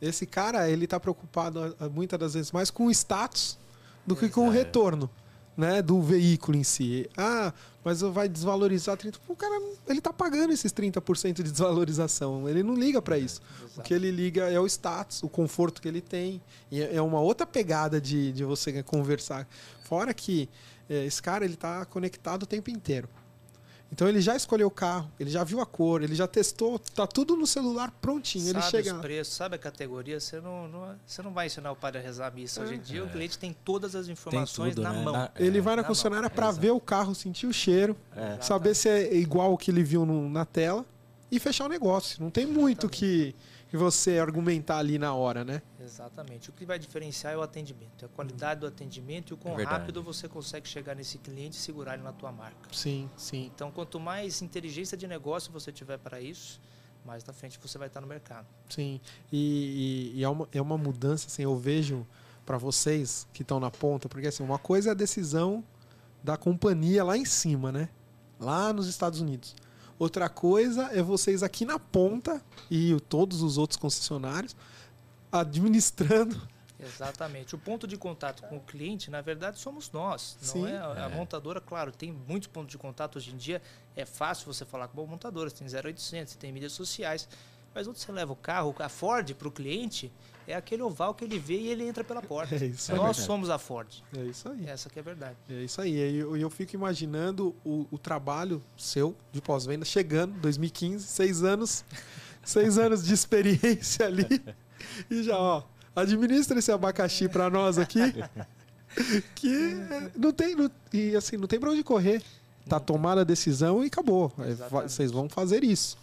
Esse cara, ele tá preocupado muitas das vezes mais com o status do que com o retorno, né, do veículo em si. Ah, mas vai desvalorizar 30. O cara, ele tá pagando esses 30% de desvalorização. Ele não liga para isso. O que ele liga é o status, o conforto que ele tem. E é é uma outra pegada de, de você conversar. Fora que eh, esse cara, ele tá conectado o tempo inteiro. Então ele já escolheu o carro, ele já viu a cor, ele já testou, tá tudo no celular prontinho. ele sabe chega os preços, sabe a categoria, você não, não- você não vai ensinar o padre a rezar a missa. Hoje em dia É. o cliente tem todas as informações tudo, na né? mão. Na- Ele vai na na concessionária para ver o carro, sentir o cheiro, É. saber se é igual o que ele viu no- na tela e fechar o negócio. Não tem muito que, que você argumentar ali na hora, né? Exatamente. O que vai diferenciar é o atendimento, é a qualidade do atendimento e o quão É rápido você consegue chegar nesse cliente e segurar ele na tua marca. Sim, sim. Então, quanto mais inteligência de negócio você tiver para isso, mais na frente você vai estar no mercado. Sim. E, e- e é, uma, é uma mudança, assim, eu vejo para vocês que estão na ponta, porque assim, uma coisa é a decisão da companhia lá em cima, né? Lá nos Estados Unidos. Outra coisa é vocês aqui na ponta e todos os outros concessionários administrando. Exatamente. O ponto de contato com o cliente, na verdade, somos nós. Não Sim. é a, a É. montadora, claro, tem muitos pontos de contato hoje em dia. É fácil você falar com boa montadora, você tem 0800, você tem mídias sociais. Mas onde você leva o carro, a Ford para o cliente, é aquele oval que ele vê e ele entra pela porta. *laughs* É isso É nós verdade. somos a Ford. É isso aí. Essa que é a verdade. É isso aí. E eu, eu fico imaginando o, o trabalho seu de pós-venda chegando, 2015, seis anos, *laughs* seis anos de experiência ali. E já, ó, administra esse abacaxi para nós aqui. *laughs* Que não tem. não- e assim, não tem pra onde correr. Tá tomada a decisão e acabou. É, Exatamente. Vocês vão fazer isso.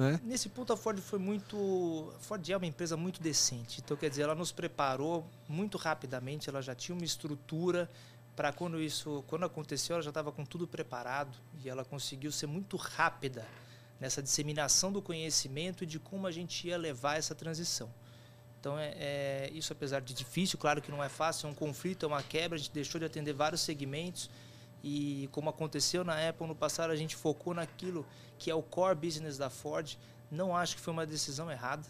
Né? Nesse ponto a Ford foi muito. A Ford é uma empresa muito decente. Então, quer dizer, ela nos preparou muito rapidamente, ela já tinha uma estrutura para quando isso. Quando aconteceu, ela já estava com tudo preparado e ela conseguiu ser muito rápida nessa disseminação do conhecimento e de como a gente ia levar essa transição. Então, é, é- isso, apesar de difícil, claro que não é fácil, é um conflito, é uma quebra, a gente deixou de atender vários segmentos. E como aconteceu na Apple no passado, a gente focou naquilo que é o core business da Ford. Não acho que foi uma decisão errada.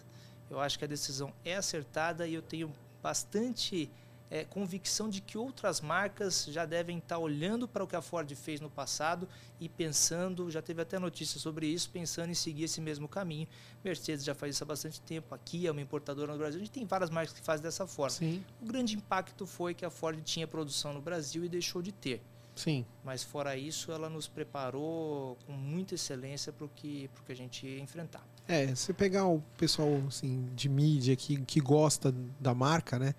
Eu acho que a decisão é acertada e eu tenho bastante é, convicção de que outras marcas já devem estar olhando para o que a Ford fez no passado e pensando, já teve até notícia sobre isso, pensando em seguir esse mesmo caminho. Mercedes já faz isso há bastante tempo, aqui é uma importadora no Brasil, a gente tem várias marcas que fazem dessa forma. Sim, O grande impacto foi que a Ford tinha produção no Brasil e deixou de ter. Sim. Mas fora isso, ela nos preparou com muita excelência para o que, pro que a gente ia enfrentar. É, se pegar o pessoal assim, de mídia que, que gosta da marca, né?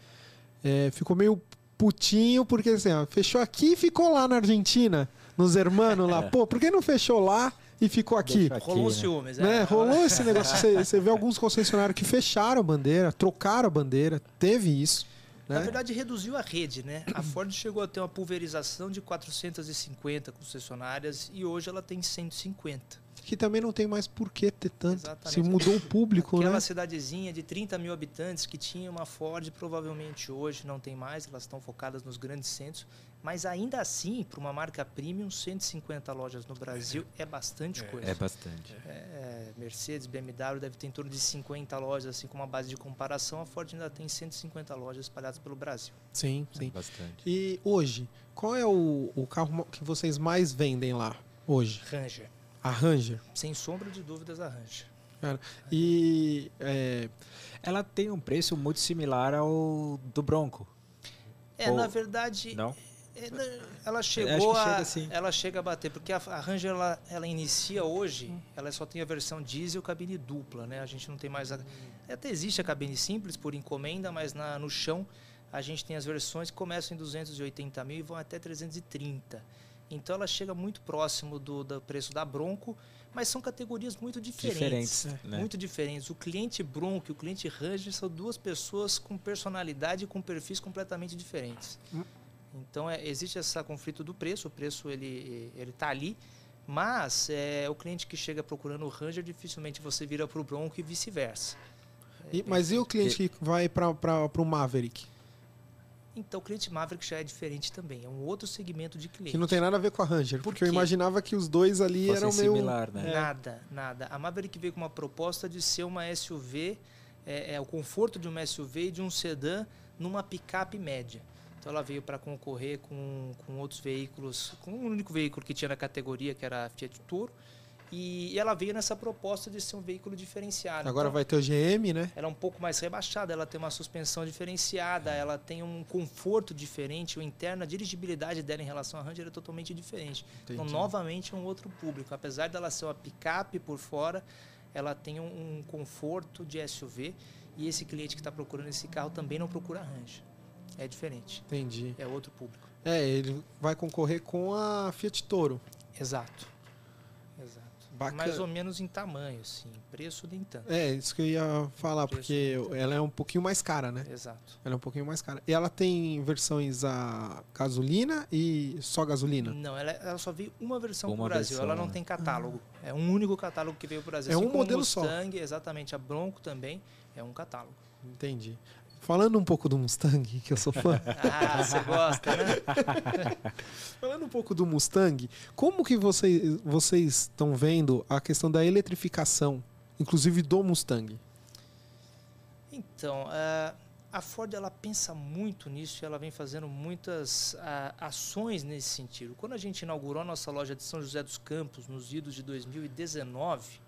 é, ficou meio putinho, porque assim, ó, fechou aqui e ficou lá na Argentina, nos hermanos lá. Pô, por que não fechou lá e ficou aqui? Aqui, Rolou né? ciúmes, Né? é. Rolou esse *laughs* negócio. Você, você vê alguns concessionários que fecharam a bandeira, trocaram a bandeira, teve isso. Na Né? verdade, reduziu a rede, né? A *clears throat* Ford chegou a ter uma pulverização de 450 concessionárias e hoje ela tem 150. Que também não tem mais por que ter tanto. Exatamente. Se mudou o público, Aquela né? cidadezinha de 30 mil habitantes que tinha uma Ford, provavelmente hoje não tem mais, elas estão focadas nos grandes centros. Mas ainda assim, para uma marca premium, 150 lojas no Brasil é bastante coisa. É bastante. É, Mercedes, BMW deve ter em torno de 50 lojas, assim como uma base de comparação. A Ford ainda tem 150 lojas espalhadas pelo Brasil. Sim, É sim. bastante. E hoje, qual é o, o carro que vocês mais vendem lá hoje? Ranger, A Ranger. sem sombra de dúvidas, a Ranger. E é, Ela tem um preço muito similar ao do Bronco. É, Ou- na verdade, Não? Ela chegou a, chega assim. ela chega a bater, porque a, a Ranger ela, ela inicia hoje, ela só tem a versão diesel cabine dupla, né? A gente não tem mais a, até existe a cabine simples por encomenda, mas na, no chão a gente tem as versões que começam em 280 mil e vão até 330. Então ela chega muito próximo do, do preço da Bronco, mas são categorias muito diferentes. diferentes né? Muito diferentes. O cliente Bronco e o cliente Ranger são duas pessoas com personalidade e com perfis completamente diferentes. Então é, existe esse conflito do preço, o preço ele ele está ali, mas é, o cliente que chega procurando o Ranger dificilmente você vira para o Bronco e vice-versa. É, mas e o cliente que vai para o Maverick? Então o cliente Maverick já é diferente também, é um outro segmento de cliente. Que não tem nada a ver com a Ranger, porque eu imaginava que os dois ali Fosse eram meio similar, né? Nada, nada. A Maverick veio com uma proposta de ser uma SUV, é, é o conforto de uma SUV e de um sedã numa picape média. Então ela veio para concorrer com, com outros veículos, com o único veículo que tinha na categoria, que era a Fiat Toro. E, e ela veio nessa proposta de ser um veículo diferenciado. Agora então, vai ter o GM, né? Ela é um pouco mais rebaixada, ela tem uma suspensão diferenciada, ela tem um conforto diferente, o interno, a dirigibilidade dela em relação à Ranger é totalmente diferente. Então, Entendi. Então, novamente, é um outro público. Apesar dela ser uma picape por fora, ela tem um, um conforto de SUV. E esse cliente que está procurando esse carro também não procura Ranger. É diferente. Entendi. É outro público. É, ele vai concorrer com a Fiat Toro. Exato. Exato. Bacana. Mais ou menos em tamanho, sim. Preço nem tanto. É, isso que eu ia falar, Preço porque ela é um pouquinho mais cara, né? Exato. Ela é um pouquinho mais cara. E ela tem versões a gasolina e só gasolina? Não, ela, ela só veio uma versão para o Brasil. Versão, ela não né? tem catálogo. Ah. É um único catálogo que veio para o Brasil. É assim um modelo Mustang, só. Exatamente. A Bronco também é um catálogo. Entendi. Falando um pouco do Mustang, que eu sou fã. *laughs* ah, você gosta, né? *laughs* Falando um pouco do Mustang, como que vocês, vocês estão vendo a questão da eletrificação, inclusive do Mustang? Então, uh, a Ford ela pensa muito nisso e ela vem fazendo muitas uh, ações nesse sentido. Quando a gente inaugurou a nossa loja de São José dos Campos, nos idos de 2019,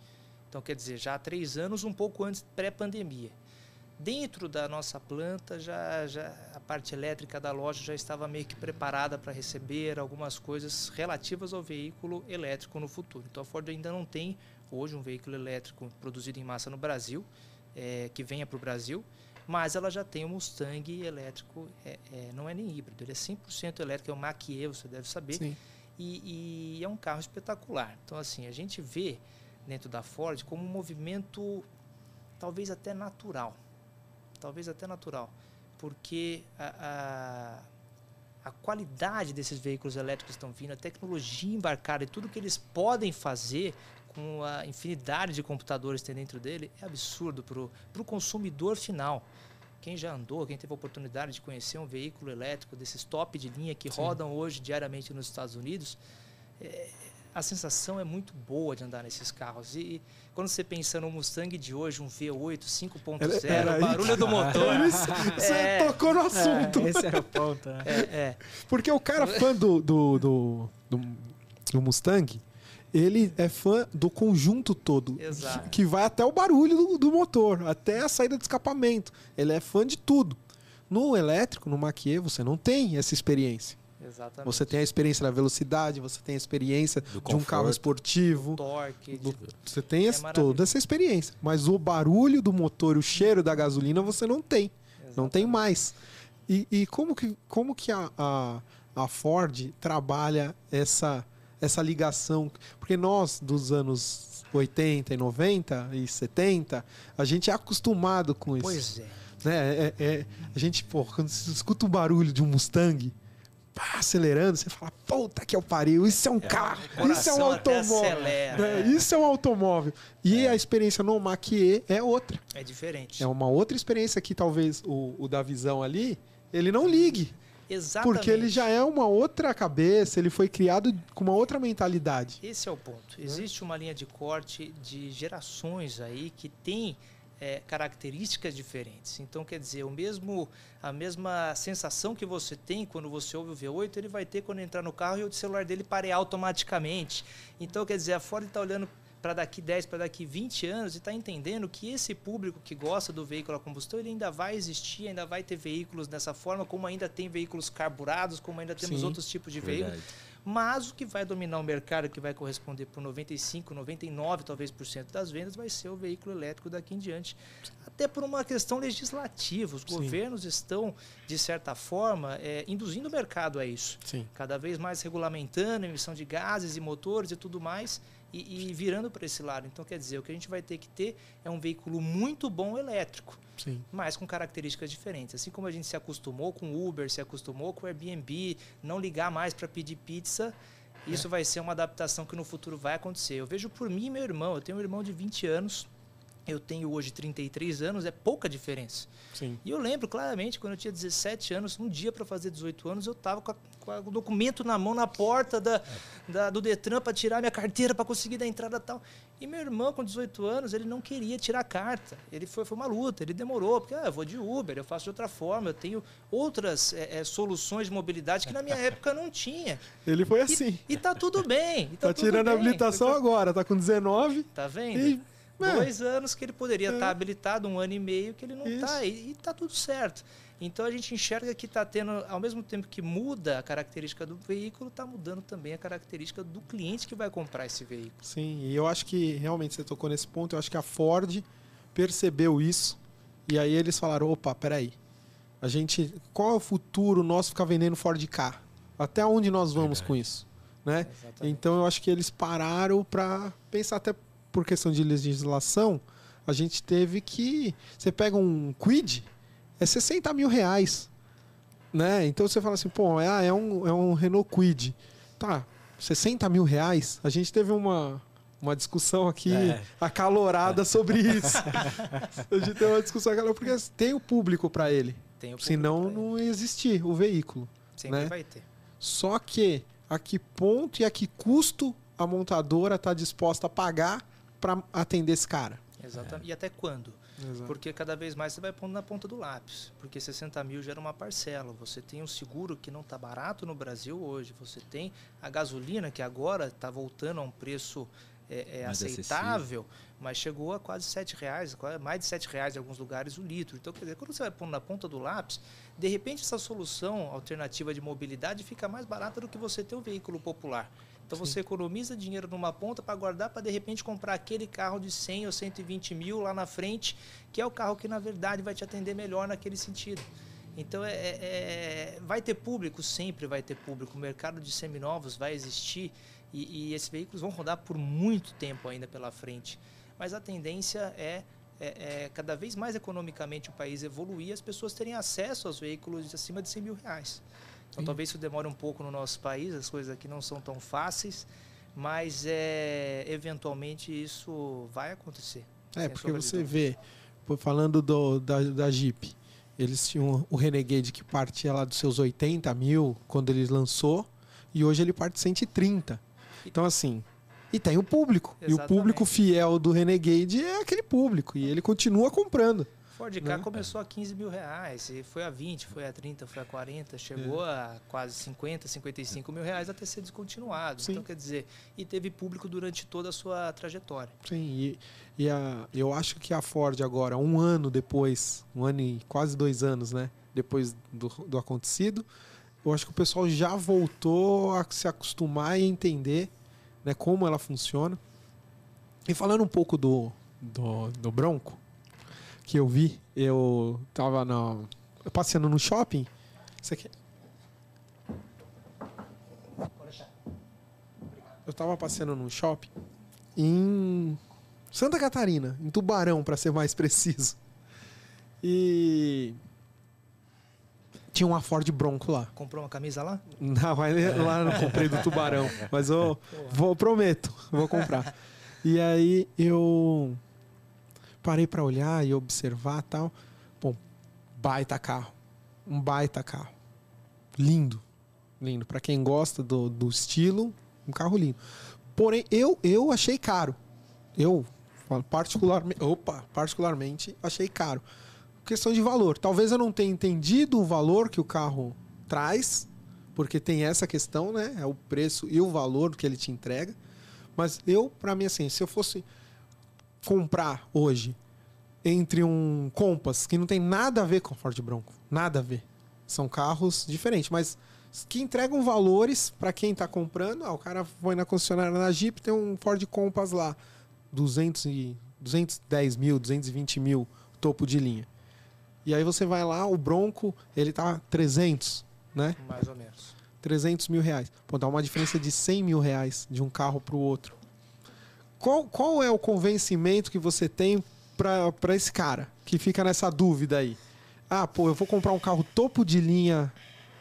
então quer dizer, já há três anos, um pouco antes pré-pandemia. Dentro da nossa planta, já, já a parte elétrica da loja já estava meio que preparada para receber algumas coisas relativas ao veículo elétrico no futuro. Então a Ford ainda não tem hoje um veículo elétrico produzido em massa no Brasil, é, que venha para o Brasil, mas ela já tem um Mustang elétrico, é, é, não é nem híbrido, ele é 100% elétrico, é um Mach-E, você deve saber, e, e é um carro espetacular. Então assim, a gente vê dentro da Ford como um movimento talvez até natural talvez até natural, porque a, a, a qualidade desses veículos elétricos que estão vindo, a tecnologia embarcada e tudo que eles podem fazer com a infinidade de computadores que tem dentro dele é absurdo para o consumidor final. Quem já andou, quem teve a oportunidade de conhecer um veículo elétrico desses top de linha que Sim. rodam hoje diariamente nos Estados Unidos, é, a sensação é muito boa de andar nesses carros. E quando você pensa no Mustang de hoje, um V8 5.0, o barulho do motor. *laughs* Você é, tocou no assunto. É, esse era o ponto. Né? É, é. Porque o cara fã do, do, do, do, do Mustang, ele é fã do conjunto todo. Exato. Que vai até o barulho do, do, motor, até a saída de escapamento. Ele é fã de tudo. No elétrico, no Mach-E, você não tem essa experiência. Exatamente. Você tem a experiência da velocidade, você tem a experiência do de conforto, um carro esportivo. torque. Do, você tem é toda essa experiência. Mas o barulho do motor, o cheiro da gasolina, você não tem. Exatamente. Não tem mais. E, e, como que, como que a, a, a Ford trabalha essa, essa ligação? Porque nós, dos anos 80 e 90 e 70, a gente é acostumado com isso. Pois é. Né? É, é, a gente, pô, quando escuta o barulho de um Mustang, pá, acelerando, você fala, puta que é o pariu, isso é um é, carro, isso é um automóvel. É, isso é um automóvel. E é. a experiência no Mach-E é outra. É diferente. É uma outra experiência que talvez o, o da visão ali, ele não ligue. Exatamente. Porque ele já é uma outra cabeça, ele foi criado com uma outra mentalidade. Esse é o ponto. Existe uma linha de corte de gerações aí que tem é, características diferentes. Então, quer dizer, o mesmo, a mesma sensação que você tem quando você ouve o V8, ele vai ter quando entrar no carro e o celular dele pare automaticamente. Então, quer dizer, a Ford está olhando para daqui 10, para daqui 20 anos e está entendendo que esse público que gosta do veículo a combustão, ele ainda vai existir, ainda vai ter veículos dessa forma, como ainda tem veículos carburados, como ainda temos Sim. outros tipos de veículos. Mas o que vai dominar o mercado, que vai corresponder por 95, 99 talvez por cento das vendas, vai ser o veículo elétrico daqui em diante. Até por uma questão legislativa. Os Sim. governos estão, de certa forma, eh, induzindo o mercado a isso Sim. cada vez mais regulamentando a emissão de gases e motores e tudo mais e, e virando para esse lado. Então, quer dizer, o que a gente vai ter que ter é um veículo muito bom elétrico, Sim. mas com características diferentes. Assim como a gente se acostumou com o Uber, se acostumou com o Airbnb, não ligar mais para pedir pizza, isso vai ser uma adaptação que no futuro vai acontecer. Eu vejo por mim e meu irmão. Eu tenho um irmão de 20 anos, eu tenho hoje 33 anos, é pouca diferença. Sim. E eu lembro claramente, quando eu tinha 17 anos, um dia para fazer 18 anos, eu estava com, a- com a- o documento na mão, na porta da, da- do Detran para tirar minha carteira, para conseguir dar entrada e tal. E meu irmão, com 18 anos, ele não queria tirar a carta. Ele foi, foi uma luta, ele demorou, porque ah, eu vou de Uber, eu faço de outra forma, eu tenho outras eh, eh, soluções de mobilidade que na minha época não tinha. Ele foi E, assim. e tá tudo bem. e tá Tá tirando a bem. habilitação agora, tá com 19. Tá vendo? E, é, dois anos que ele poderia É. estar habilitado, um ano e meio que ele não está, e, e tá tudo certo. Então a gente enxerga que está tendo, ao mesmo tempo que muda a característica do veículo, está mudando também a característica do cliente que vai comprar esse veículo. Sim, e eu acho que realmente você tocou nesse ponto. Eu acho que a Ford percebeu isso. E aí eles falaram: opa, peraí. A gente. Qual é o futuro nosso ficar vendendo Ford K? Até onde nós vamos Verdade. com isso? Né? Exatamente. Então eu acho que eles pararam para pensar até por questão de legislação, a gente teve que você pega um Quid é 60 mil reais, né? Então você fala assim, pô, é, ah, é um é um Renault Quid, tá? 60 mil reais. A gente teve uma uma discussão aqui É. acalorada sobre *laughs* isso. a gente teve uma discussão acalorada porque tem o público para ele. Tem o público Senão ele. não ia existir o veículo. Sempre né? vai ter. Só que a que ponto e a que custo a montadora está disposta a pagar para atender esse cara? Exatamente. E até quando? Porque cada vez mais você vai pondo na ponta do lápis. Porque 60 mil gera uma parcela. Você tem um seguro que não está barato no Brasil hoje. Você tem a gasolina que agora está voltando a um preço é, é, aceitável, mas chegou a quase 7 reais, mais de 7 reais em alguns lugares o litro. Então, quer dizer, quando você vai pondo na ponta do lápis, de repente essa solução alternativa de mobilidade fica mais barata do que você ter um veículo popular. Então Sim. você economiza dinheiro numa ponta para guardar para de repente comprar aquele carro de 100 ou 120 mil lá na frente, que é o carro que na verdade vai te atender melhor naquele sentido. Então é, é- é- vai ter público, sempre vai ter público. O mercado de seminovos vai existir e, e esses veículos vão rodar por muito tempo ainda pela frente. Mas a tendência é, é- é cada vez mais economicamente o país evoluir e as pessoas terem acesso aos veículos de acima de 100 mil reais. Então Sim. talvez isso demore um pouco no nosso país, as coisas aqui não são tão fáceis, mas é, eventualmente isso vai acontecer. É, porque você vê, falando do, da, da Jeep, eles tinham o Renegade que partia lá dos seus 80 mil quando ele lançou, e hoje ele parte 130. Então, assim. E tem o público. E o Exatamente. público fiel do Renegade é aquele público. E ele continua comprando. Ford K né? começou a 15 mil reais, e foi a 20, foi a 30, foi a 40, chegou a quase 50, 55 mil reais até ser descontinuado. Sim. Então, quer dizer, e teve público durante toda a sua trajetória. Sim, e, e a, eu acho que a Ford agora, um ano depois, um ano e quase dois anos, né? Depois do, do acontecido, eu acho que o pessoal já voltou a se acostumar e entender né, como ela funciona. E falando um pouco do, do, do Bronco, que eu vi, eu tava na, passeando no shopping. Isso aqui. Eu tava passeando num shopping em Santa Catarina, em Tubarão, para ser mais *laughs* preciso. E tinha uma Ford Bronco lá. Comprou uma camisa lá? Não, mas lá eu não comprei do Tubarão, mas eu *laughs* vou, prometo, vou comprar. E aí eu parei para olhar e observar tal. Bom, baita carro, um baita carro, lindo, lindo. Para quem gosta do, do estilo, um carro lindo. Porém, eu eu achei caro. Eu particularmente, opa, particularmente achei caro. Questão de valor. Talvez eu não tenha entendido o valor que o carro traz, porque tem essa questão, né? É o preço e o valor que ele te entrega. Mas eu, pra mim, assim, se eu fosse comprar hoje entre um Compass, que não tem nada a ver com Ford Bronco, nada a ver. São carros diferentes, mas que entregam valores para quem está comprando. Ah, o cara foi na concessionária na Jeep, tem um Ford Compass lá, 200 e, 210 mil, 220 mil topo de linha. E aí você vai lá, o Bronco, ele tá 300, né? Mais ou menos. 300 mil reais. Pô, dá uma diferença de 100 mil reais de um carro para o outro. Qual, qual é o convencimento que você tem para esse cara que fica nessa dúvida aí? Ah, pô, eu vou comprar um carro topo de linha,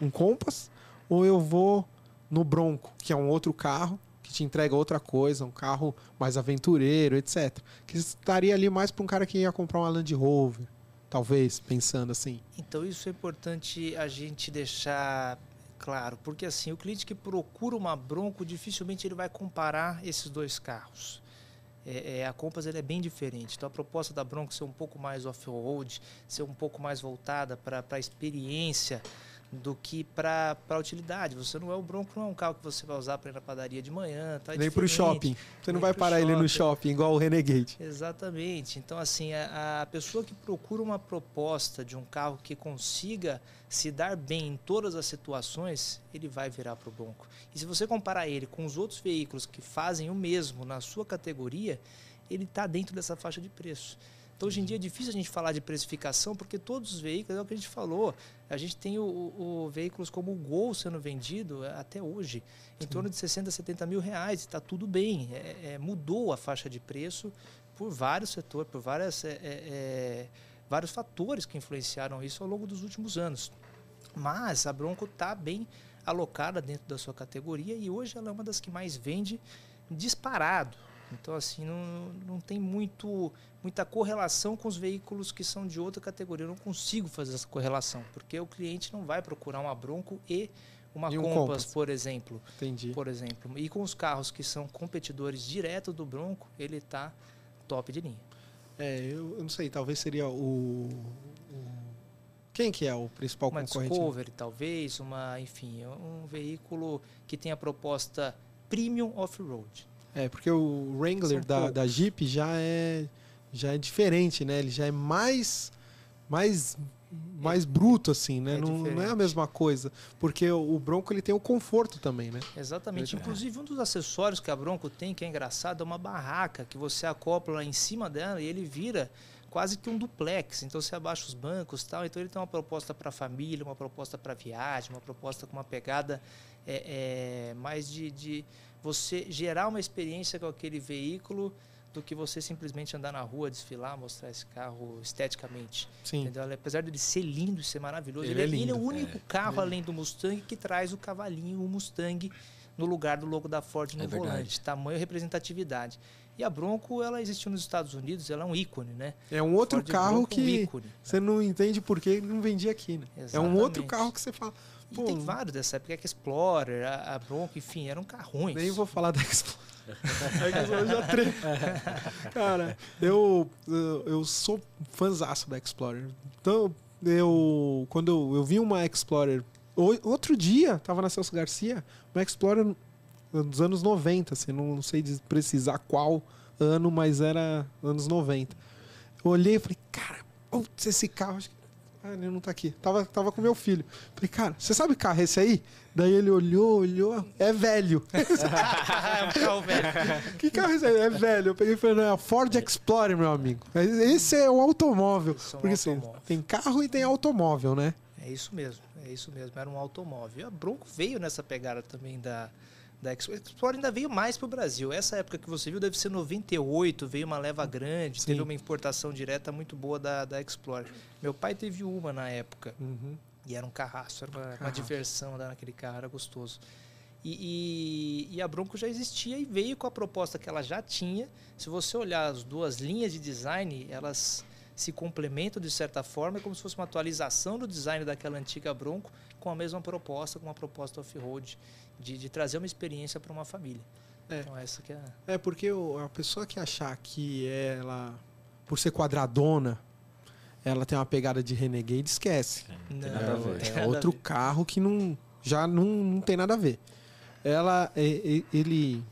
um Compass, ou eu vou no Bronco, que é um outro carro que te entrega outra coisa, um carro mais aventureiro, etc. Que estaria ali mais para um cara que ia comprar uma Land Rover, talvez, pensando assim. Então isso é importante a gente deixar claro, porque assim, o cliente que procura uma Bronco, dificilmente ele vai comparar esses dois carros. É, é, a Compass é bem diferente. Então a proposta da Bronco ser um pouco mais off-road, ser um pouco mais voltada para a experiência do que para utilidade. Você não é o Bronco, não é um carro que você vai usar para ir na padaria de manhã. Tá Nem para o shopping. Você não vai parar shopping. ele no shopping, igual o Renegade. Exatamente. Então, assim, a, a, pessoa que procura uma proposta de um carro que consiga se dar bem em todas as situações, ele vai virar para o Bronco. E se você comparar ele com os outros veículos que fazem o mesmo na sua categoria, ele está dentro dessa faixa de preço. Então, hoje em dia é difícil a gente falar de precificação, porque todos os veículos, é o que a gente falou, a gente tem o, o, o veículos como o Gol sendo vendido é, até hoje, em Sim. torno de 60, 70 mil reais, está tudo bem. É, é, mudou a faixa de preço por vários setores, por várias, é, é, é, vários fatores que influenciaram isso ao longo dos últimos anos. Mas a Bronco está bem alocada dentro da sua categoria e hoje ela é uma das que mais vende disparado. Então, assim, não, não tem muito, muita correlação com os veículos que são de outra categoria. Eu não consigo fazer essa correlação, porque o cliente não vai procurar uma Bronco e uma e um Compass, Compass, por exemplo. Entendi. Por exemplo. E com os carros que são competidores direto do Bronco, ele está top de linha. É, eu, eu, não sei, talvez seria o, o, Quem que é o principal uma concorrente? Uma Discovery, talvez, uma, enfim, um veículo que tem a proposta premium off-road. É, porque o Wrangler da, da Jeep já é já é diferente, né? Ele já é mais mais mais bruto assim, né? É não, não, é a mesma coisa, porque o, Bronco ele tem o conforto também, né? Exatamente. Inclusive um dos acessórios que a Bronco tem, que é engraçado, é uma barraca que você acopla lá em cima dela e ele vira quase que um duplex. Então você abaixa os bancos, tal. Então ele tem uma proposta para família, uma proposta para viagem, uma proposta com uma pegada é, é, mais de, de você gerar uma experiência com aquele veículo do que você simplesmente andar na rua, desfilar, mostrar esse carro esteticamente. Sim. Entendeu? Apesar de ser lindo e ser maravilhoso, ele, ele, é, lindo, ele é, o único é. carro é. além do Mustang que traz o cavalinho, o Mustang, no lugar do logo da Ford no é volante. Verdade. Tamanho e representatividade. E a Bronco, ela existiu nos Estados Unidos, ela é um ícone, né? É um outro Ford carro que um você não entende por que não vendia aqui, né? Exatamente. É um outro carro que você fala, e Pô, tem vários dessa época, que Explorer, a, a Bronco, enfim, eram carrões. Nem vou falar da *laughs* Explorer. a Explorer já tre... Cara, eu, eu, eu sou fãzaço da Explorer. Então, eu quando eu, eu vi uma Explorer outro dia, tava na Celso Garcia, uma Explorer dos anos 90, assim, não, não sei precisar qual ano, mas era anos 90. Eu olhei e falei, cara, putz, esse carro, acho que ah, ele não tá aqui. Tava, tava com meu filho. Falei, cara, você sabe carro é esse aí? Daí ele olhou, olhou. É velho. *laughs* é um carro velho. que carro é esse aí? É velho. Eu peguei e falei, não, é Ford Explorer, meu amigo. Esse é o automóvel. É um Porque assim, automóvel. Assim, tem carro e tem automóvel, né? É isso mesmo. É isso mesmo. Era um automóvel. E a Bronco veio nessa pegada também da da Explorer ainda veio mais para o Brasil. Essa época que você viu deve ser 98, veio uma leva grande, Sim. teve uma importação direta muito boa da, da Explorer. Meu pai teve uma na época. Uhum. E era um carraço, era uma, uma diversão andar naquele carro, era gostoso. E, e, e, a Bronco já existia e veio com a proposta que ela já tinha. Se você olhar as duas linhas de design, elas se complementam de certa forma, é como se fosse uma atualização do design daquela antiga Bronco com a mesma proposta, com uma proposta off-road de, de trazer uma experiência para uma família. É. Então essa que é. É porque a pessoa que achar que ela, por ser quadradona, ela tem uma pegada de Renegade, esquece. Não, é, é outro carro que não já não, não tem nada a ver. Ela, ele,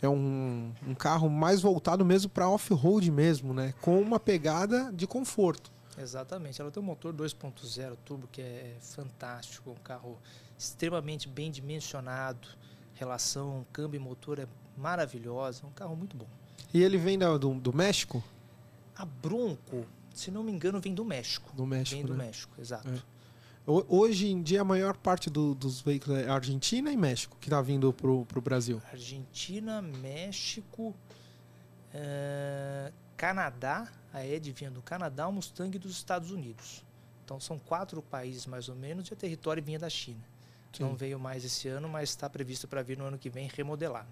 é um, um carro mais voltado mesmo para off-road mesmo, né? Com uma pegada de conforto. Exatamente. Ela tem um motor 2.0 turbo que é fantástico, um carro extremamente bem dimensionado, relação câmbio e motor é maravilhosa, um carro muito bom. E ele vem da- do, do México? A Bronco, se não me engano, vem do México. Do México, vem do né? México, exato. É. Ho- Hoje em dia, a maior parte do- dos veículos é Argentina e México que tá vindo pro, pro Brasil. Argentina, México, eh, Canadá, a Ed vinha do Canadá, o Mustang dos Estados Unidos. Então são quatro países mais ou menos e a território vinha da China. Não Sim. veio mais esse ano, mas está previsto para vir no ano que vem remodelar.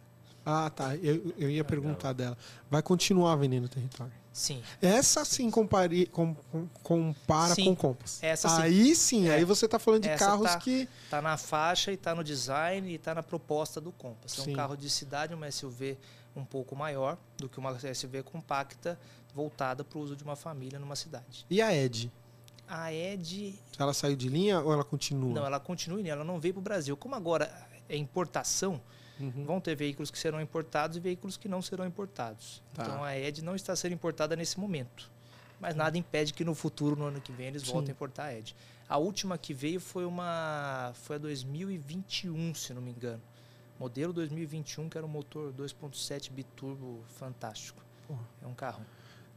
Ah, tá. Eu, eu ia perguntar dela. Vai continuar vendendo território. Sim, Essa sim compare, com, com- compara Sim. com Compass. Essa sim. aí sim, É. aí você tá falando de Essa carros tá. que. Está na faixa e está no design e está na proposta do Compass. É Sim. um carro de cidade, uma SUV um pouco maior do que uma SUV compacta, voltada para o uso de uma família numa cidade. E a Ed? A Ed, Ela saiu de linha ou ela continua? não, ela continua, ela não veio para o Brasil. Como agora é importação, Uhum. vão ter veículos que serão importados e veículos que não serão importados. Tá. Então a Ed não está sendo importada nesse momento. Mas nada impede que no futuro, no ano que vem, eles Sim. voltem a importar a Ed. A última que veio foi uma foi a 2021, se não me engano. Modelo 2021, que era um motor 2.7 biturbo fantástico. É um carro.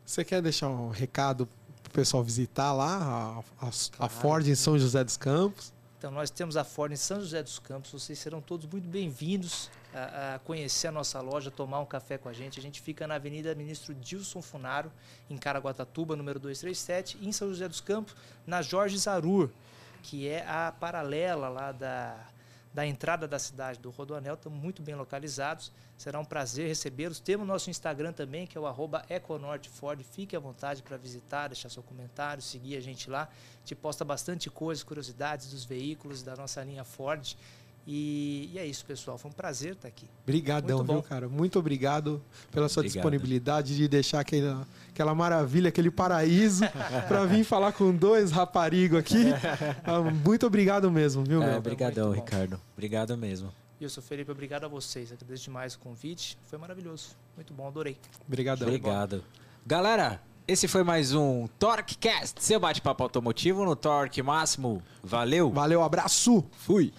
Você quer deixar um recado pro pessoal visitar lá a, a- a Claro. Ford em São José dos Campos? Então, nós temos a Ford em São José dos Campos. Vocês serão todos muito bem-vindos a, a conhecer a nossa loja, tomar um café com a gente. A gente fica na Avenida Ministro Dilson Funaro, em Caraguatatuba, número 237, e em São José dos Campos, na Jorge Zarur, que é a paralela lá da, da entrada da cidade do Rodoanel. Estamos muito bem localizados. Será um prazer recebê-los. Temos nosso Instagram também, que é o EcoNorteFord. Fique à vontade para visitar, deixar seu comentário, seguir a gente lá. A gente posta bastante coisas, curiosidades dos veículos da nossa linha Ford. E, e é isso, pessoal. Foi um prazer estar aqui. Obrigadão, viu, cara? Muito obrigado pela sua Obrigado. disponibilidade de deixar aquela, aquela maravilha, aquele paraíso *laughs* para vir falar com dois raparigo aqui. Ah, Muito obrigado mesmo, viu, É, meu? obrigadão, muito bom. Ricardo. Obrigado mesmo. E eu sou Felipe, obrigado a vocês. Agradeço demais o convite. Foi maravilhoso. Muito bom, adorei. Obrigadão. Obrigado. Galera, esse foi mais um TorqueCast, seu bate-papo automotivo no Torque Máximo. Valeu, Valeu, abraço! fui.